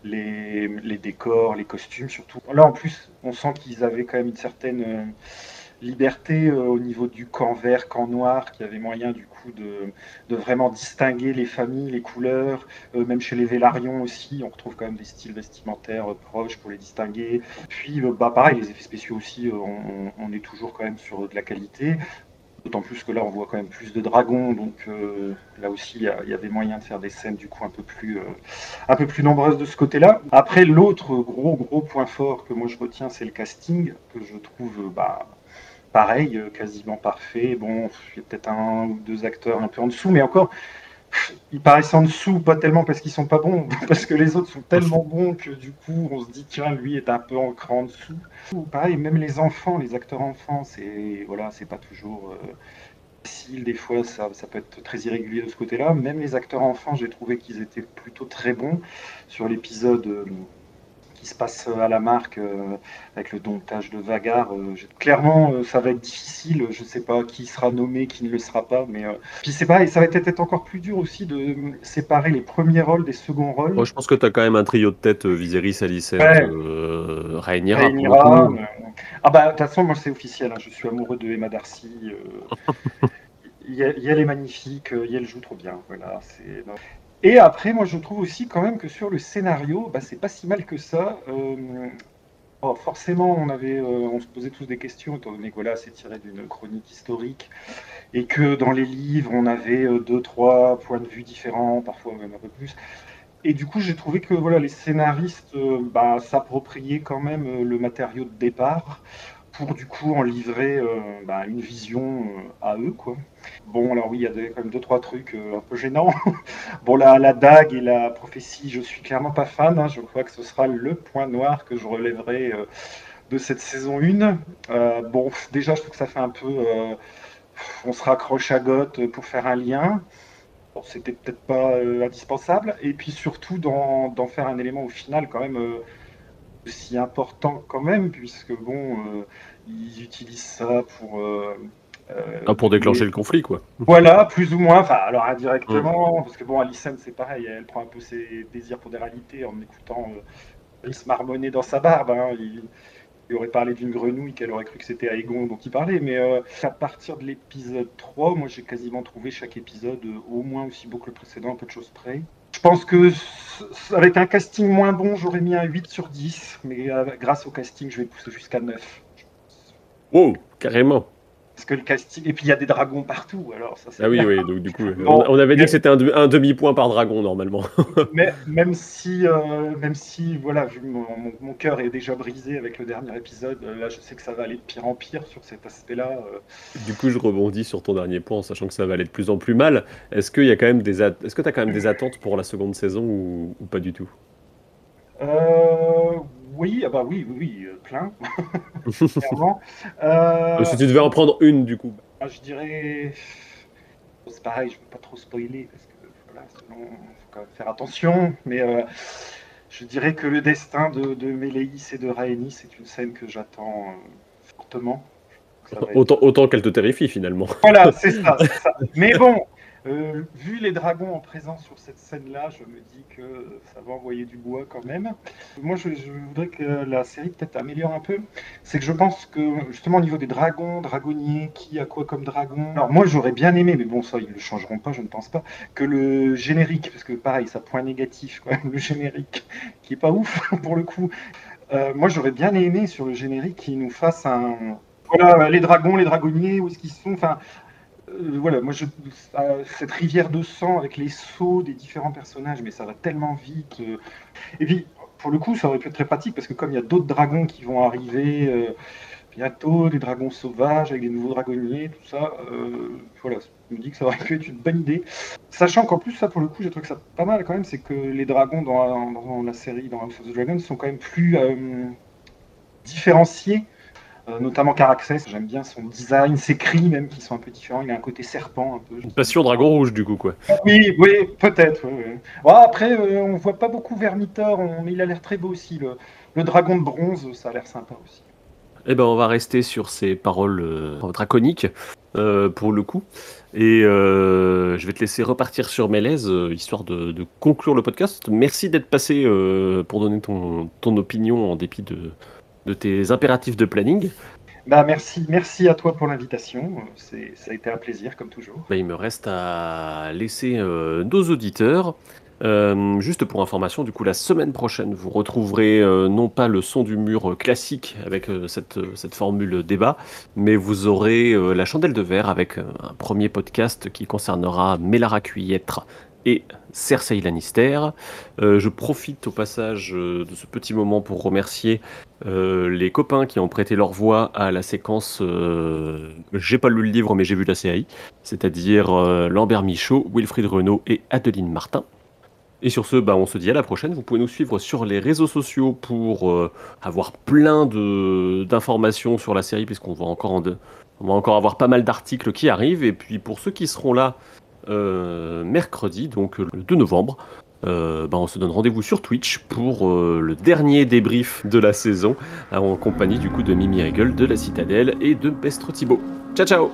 Les, décors, les costumes surtout. Là en plus, on sent qu'ils avaient quand même une certaine euh, liberté euh, au niveau du camp vert, camp noir, qu'il y avait moyen du coup de, vraiment distinguer les familles, les couleurs. Euh, même chez les Vélarions aussi, on retrouve quand même des styles vestimentaires proches pour les distinguer. Puis bah, pareil, les effets spéciaux aussi, on, est toujours quand même sur de la qualité. D'autant plus que là, on voit quand même plus de dragons, donc euh, là aussi, il y, y avait moyen de faire des scènes du coup un peu plus, euh, un peu plus nombreuses de ce côté-là. Après, l'autre gros gros point fort que moi je retiens, c'est le casting, que je trouve euh, bah, pareil, quasiment parfait. Bon, il y a peut-être un ou deux acteurs un peu en dessous, mais encore, ils paraissent en dessous, pas tellement parce qu'ils sont pas bons, parce que les autres sont tellement bons que du coup on se dit tiens lui est un peu en cran en dessous. Pareil, même les enfants, les acteurs enfants, c'est voilà, c'est pas toujours euh, facile. Des fois ça, ça peut être très irrégulier de ce côté-là. Même les acteurs enfants, j'ai trouvé qu'ils étaient plutôt très bons sur l'épisode. euh, qui se passe à la marque euh, avec le domptage de Vagar. euh, clairement, euh, ça va être difficile. Je sais pas qui sera nommé, qui ne le sera pas. Mais euh, puis c'est pareil, ça va peut-être être encore plus dur aussi de euh, séparer les premiers rôles des seconds rôles. Moi, je pense que tu as quand même un trio de tête euh, Viserys, Alicent, Ouais. euh, Rhaenyra. euh, Ah bah de toute façon, moi c'est officiel. hein, je suis amoureux de Emma Darcy. euh, Yael est magnifique. euh, Yael joue trop bien. Voilà. Et après, moi je trouve aussi quand même que sur le scénario, bah, c'est pas si mal que ça. Euh, oh, forcément, on avait, euh, on se posait tous des questions étant donné que voilà, c'est tiré d'une chronique historique et que dans les livres, on avait euh, deux, trois points de vue différents, parfois même un peu plus. Et du coup, j'ai trouvé que voilà, les scénaristes bah, s'appropriaient quand même le matériau de départ pour du coup en livrer euh, bah, une vision euh, à eux. Quoi. Bon, alors oui, il y a quand même deux, trois trucs euh, un peu gênants. bon, la, la dague et la prophétie, je suis clairement pas fan. hein. Je crois que ce sera le point noir que je relèverai de cette saison 1. Euh, bon, déjà, je trouve que ça fait un peu... on se raccroche à Goth pour faire un lien. Bon, c'était peut-être pas indispensable. Et puis surtout d'en faire un élément au final quand même aussi important quand même, puisque bon, ils utilisent ça pour... euh, euh, Ah, pour déclencher le conflit, quoi. voilà, plus ou moins. Enfin, alors indirectement, parce que bon, Alicent, c'est pareil, elle prend un peu ses désirs pour des réalités en écoutant euh, il se marmonner dans sa barbe. hein. Il, il aurait parlé d'une grenouille qu'elle aurait cru que c'était Aegon dont il parlait. Mais euh, à partir de l'épisode 3, moi j'ai quasiment trouvé chaque épisode euh, au moins aussi beau que le précédent, un peu de choses près. Je pense que avec un casting moins bon, j'aurais mis un 8 sur 10. Mais euh, grâce au casting, je vais pousser jusqu'à 9. Wow, carrément. Parce que le casting. Et puis il y a des dragons partout, alors ça Ah oui, oui, donc du coup, Bon. on, on avait dit que c'était un, de- un demi-point par dragon, normalement. Mais même si, euh, même si, voilà, vu mon, mon, mon cœur est déjà brisé avec le dernier épisode, euh, là, je sais que ça va aller de pire en pire sur cet aspect-là. euh. Du coup, je rebondis sur ton dernier point, en sachant que ça va aller de plus en plus mal. Est-ce qu'il y a quand même des, est-ce que t'as quand même des attentes pour la seconde saison ou, ou pas du tout? Euh, oui, ah bah oui, oui, oui, euh, plein, clairement. Euh, Si tu devais en prendre une, du coup. ah, je dirais, c'est pareil, je ne veux pas trop spoiler parce que voilà, sinon, faut quand même faire attention. Mais euh, je dirais que le destin de, de Méléis et de Rhaenys, c'est une scène que j'attends euh, fortement. Être- Autant, autant qu'elle te terrifie, finalement. Voilà, c'est ça, c'est ça. Mais bon, euh, vu les dragons en présence sur cette scène-là, je me dis que ça va envoyer du bois quand même. Moi, je, voudrais que la série peut-être améliore un peu. C'est que je pense que justement au niveau des dragons, dragonniers, qui a quoi comme dragon. Alors moi, j'aurais bien aimé, mais bon, ça ils le changeront pas, je ne pense pas, que le générique, parce que pareil, ça point négatif quand même, le générique, qui est pas ouf pour le coup. Euh, moi, j'aurais bien aimé sur le générique qu'ils nous fassent un voilà, les dragons, les dragonniers, où est-ce qu'ils sont Enfin, voilà, moi, je, euh, cette rivière de sang avec les sauts des différents personnages, mais ça va tellement vite. euh. Et puis, pour le coup, ça aurait pu être très pratique parce que comme il y a d'autres dragons qui vont arriver euh, bientôt, des dragons sauvages avec des nouveaux dragonniers, tout ça, euh, voilà, je me dis que ça aurait pu être une bonne idée. Sachant qu'en plus, ça, pour le coup, j'ai trouvé que ça pas mal quand même, c'est que les dragons dans, la série, dans House of the Dragon, sont quand même plus euh, différenciés. Euh, notamment Caraxès, j'aime bien son design, ses cris même qui sont un peu différents. Il a un côté serpent un peu. Une passion dragon rouge, du coup, quoi. Oui, oui, peut-être. oui, oui. Bon, après, euh, on voit pas beaucoup Vermithor, on- mais il a l'air très beau aussi. Le, le dragon de bronze, ça a l'air sympa aussi. Eh ben, on va rester sur ces paroles euh, draconiques, euh, pour le coup. Et euh, je vais te laisser repartir sur Mélèze, euh, histoire de, de conclure le podcast. Merci d'être passé euh, pour donner ton, ton opinion en dépit de, de tes impératifs de planning. Bah, merci, merci à toi pour l'invitation. C'est, ça a été un plaisir, comme toujours. Ben, il me reste à laisser euh, nos auditeurs. Euh, juste pour information, du coup, la semaine prochaine, vous retrouverez euh, non pas le son du mur classique avec cette, cette formule débat, mais vous aurez la chandelle de verre avec un premier podcast qui concernera Mélara Cuillettre, et Cersei Lannister. Euh, je profite au passage euh, de ce petit moment pour remercier euh, les copains qui ont prêté leur voix à la séquence. j'ai pas lu le livre, mais j'ai vu la série, c'est-à-dire Lambert Michaud, Wilfried Renaud et Adeline Martin. Et sur ce, bah, on se dit à la prochaine. Vous pouvez nous suivre sur les réseaux sociaux pour avoir plein d'informations sur la série, puisqu'on va encore en de- on va encore avoir pas mal d'articles qui arrivent. Et puis pour ceux qui seront là mercredi, donc le 2 novembre, euh, bah, on se donne rendez-vous sur Twitch pour euh, le dernier débrief de la saison, en compagnie du coup de Mimi Regal, de la Citadelle et de Bestro Thibaut. Ciao ciao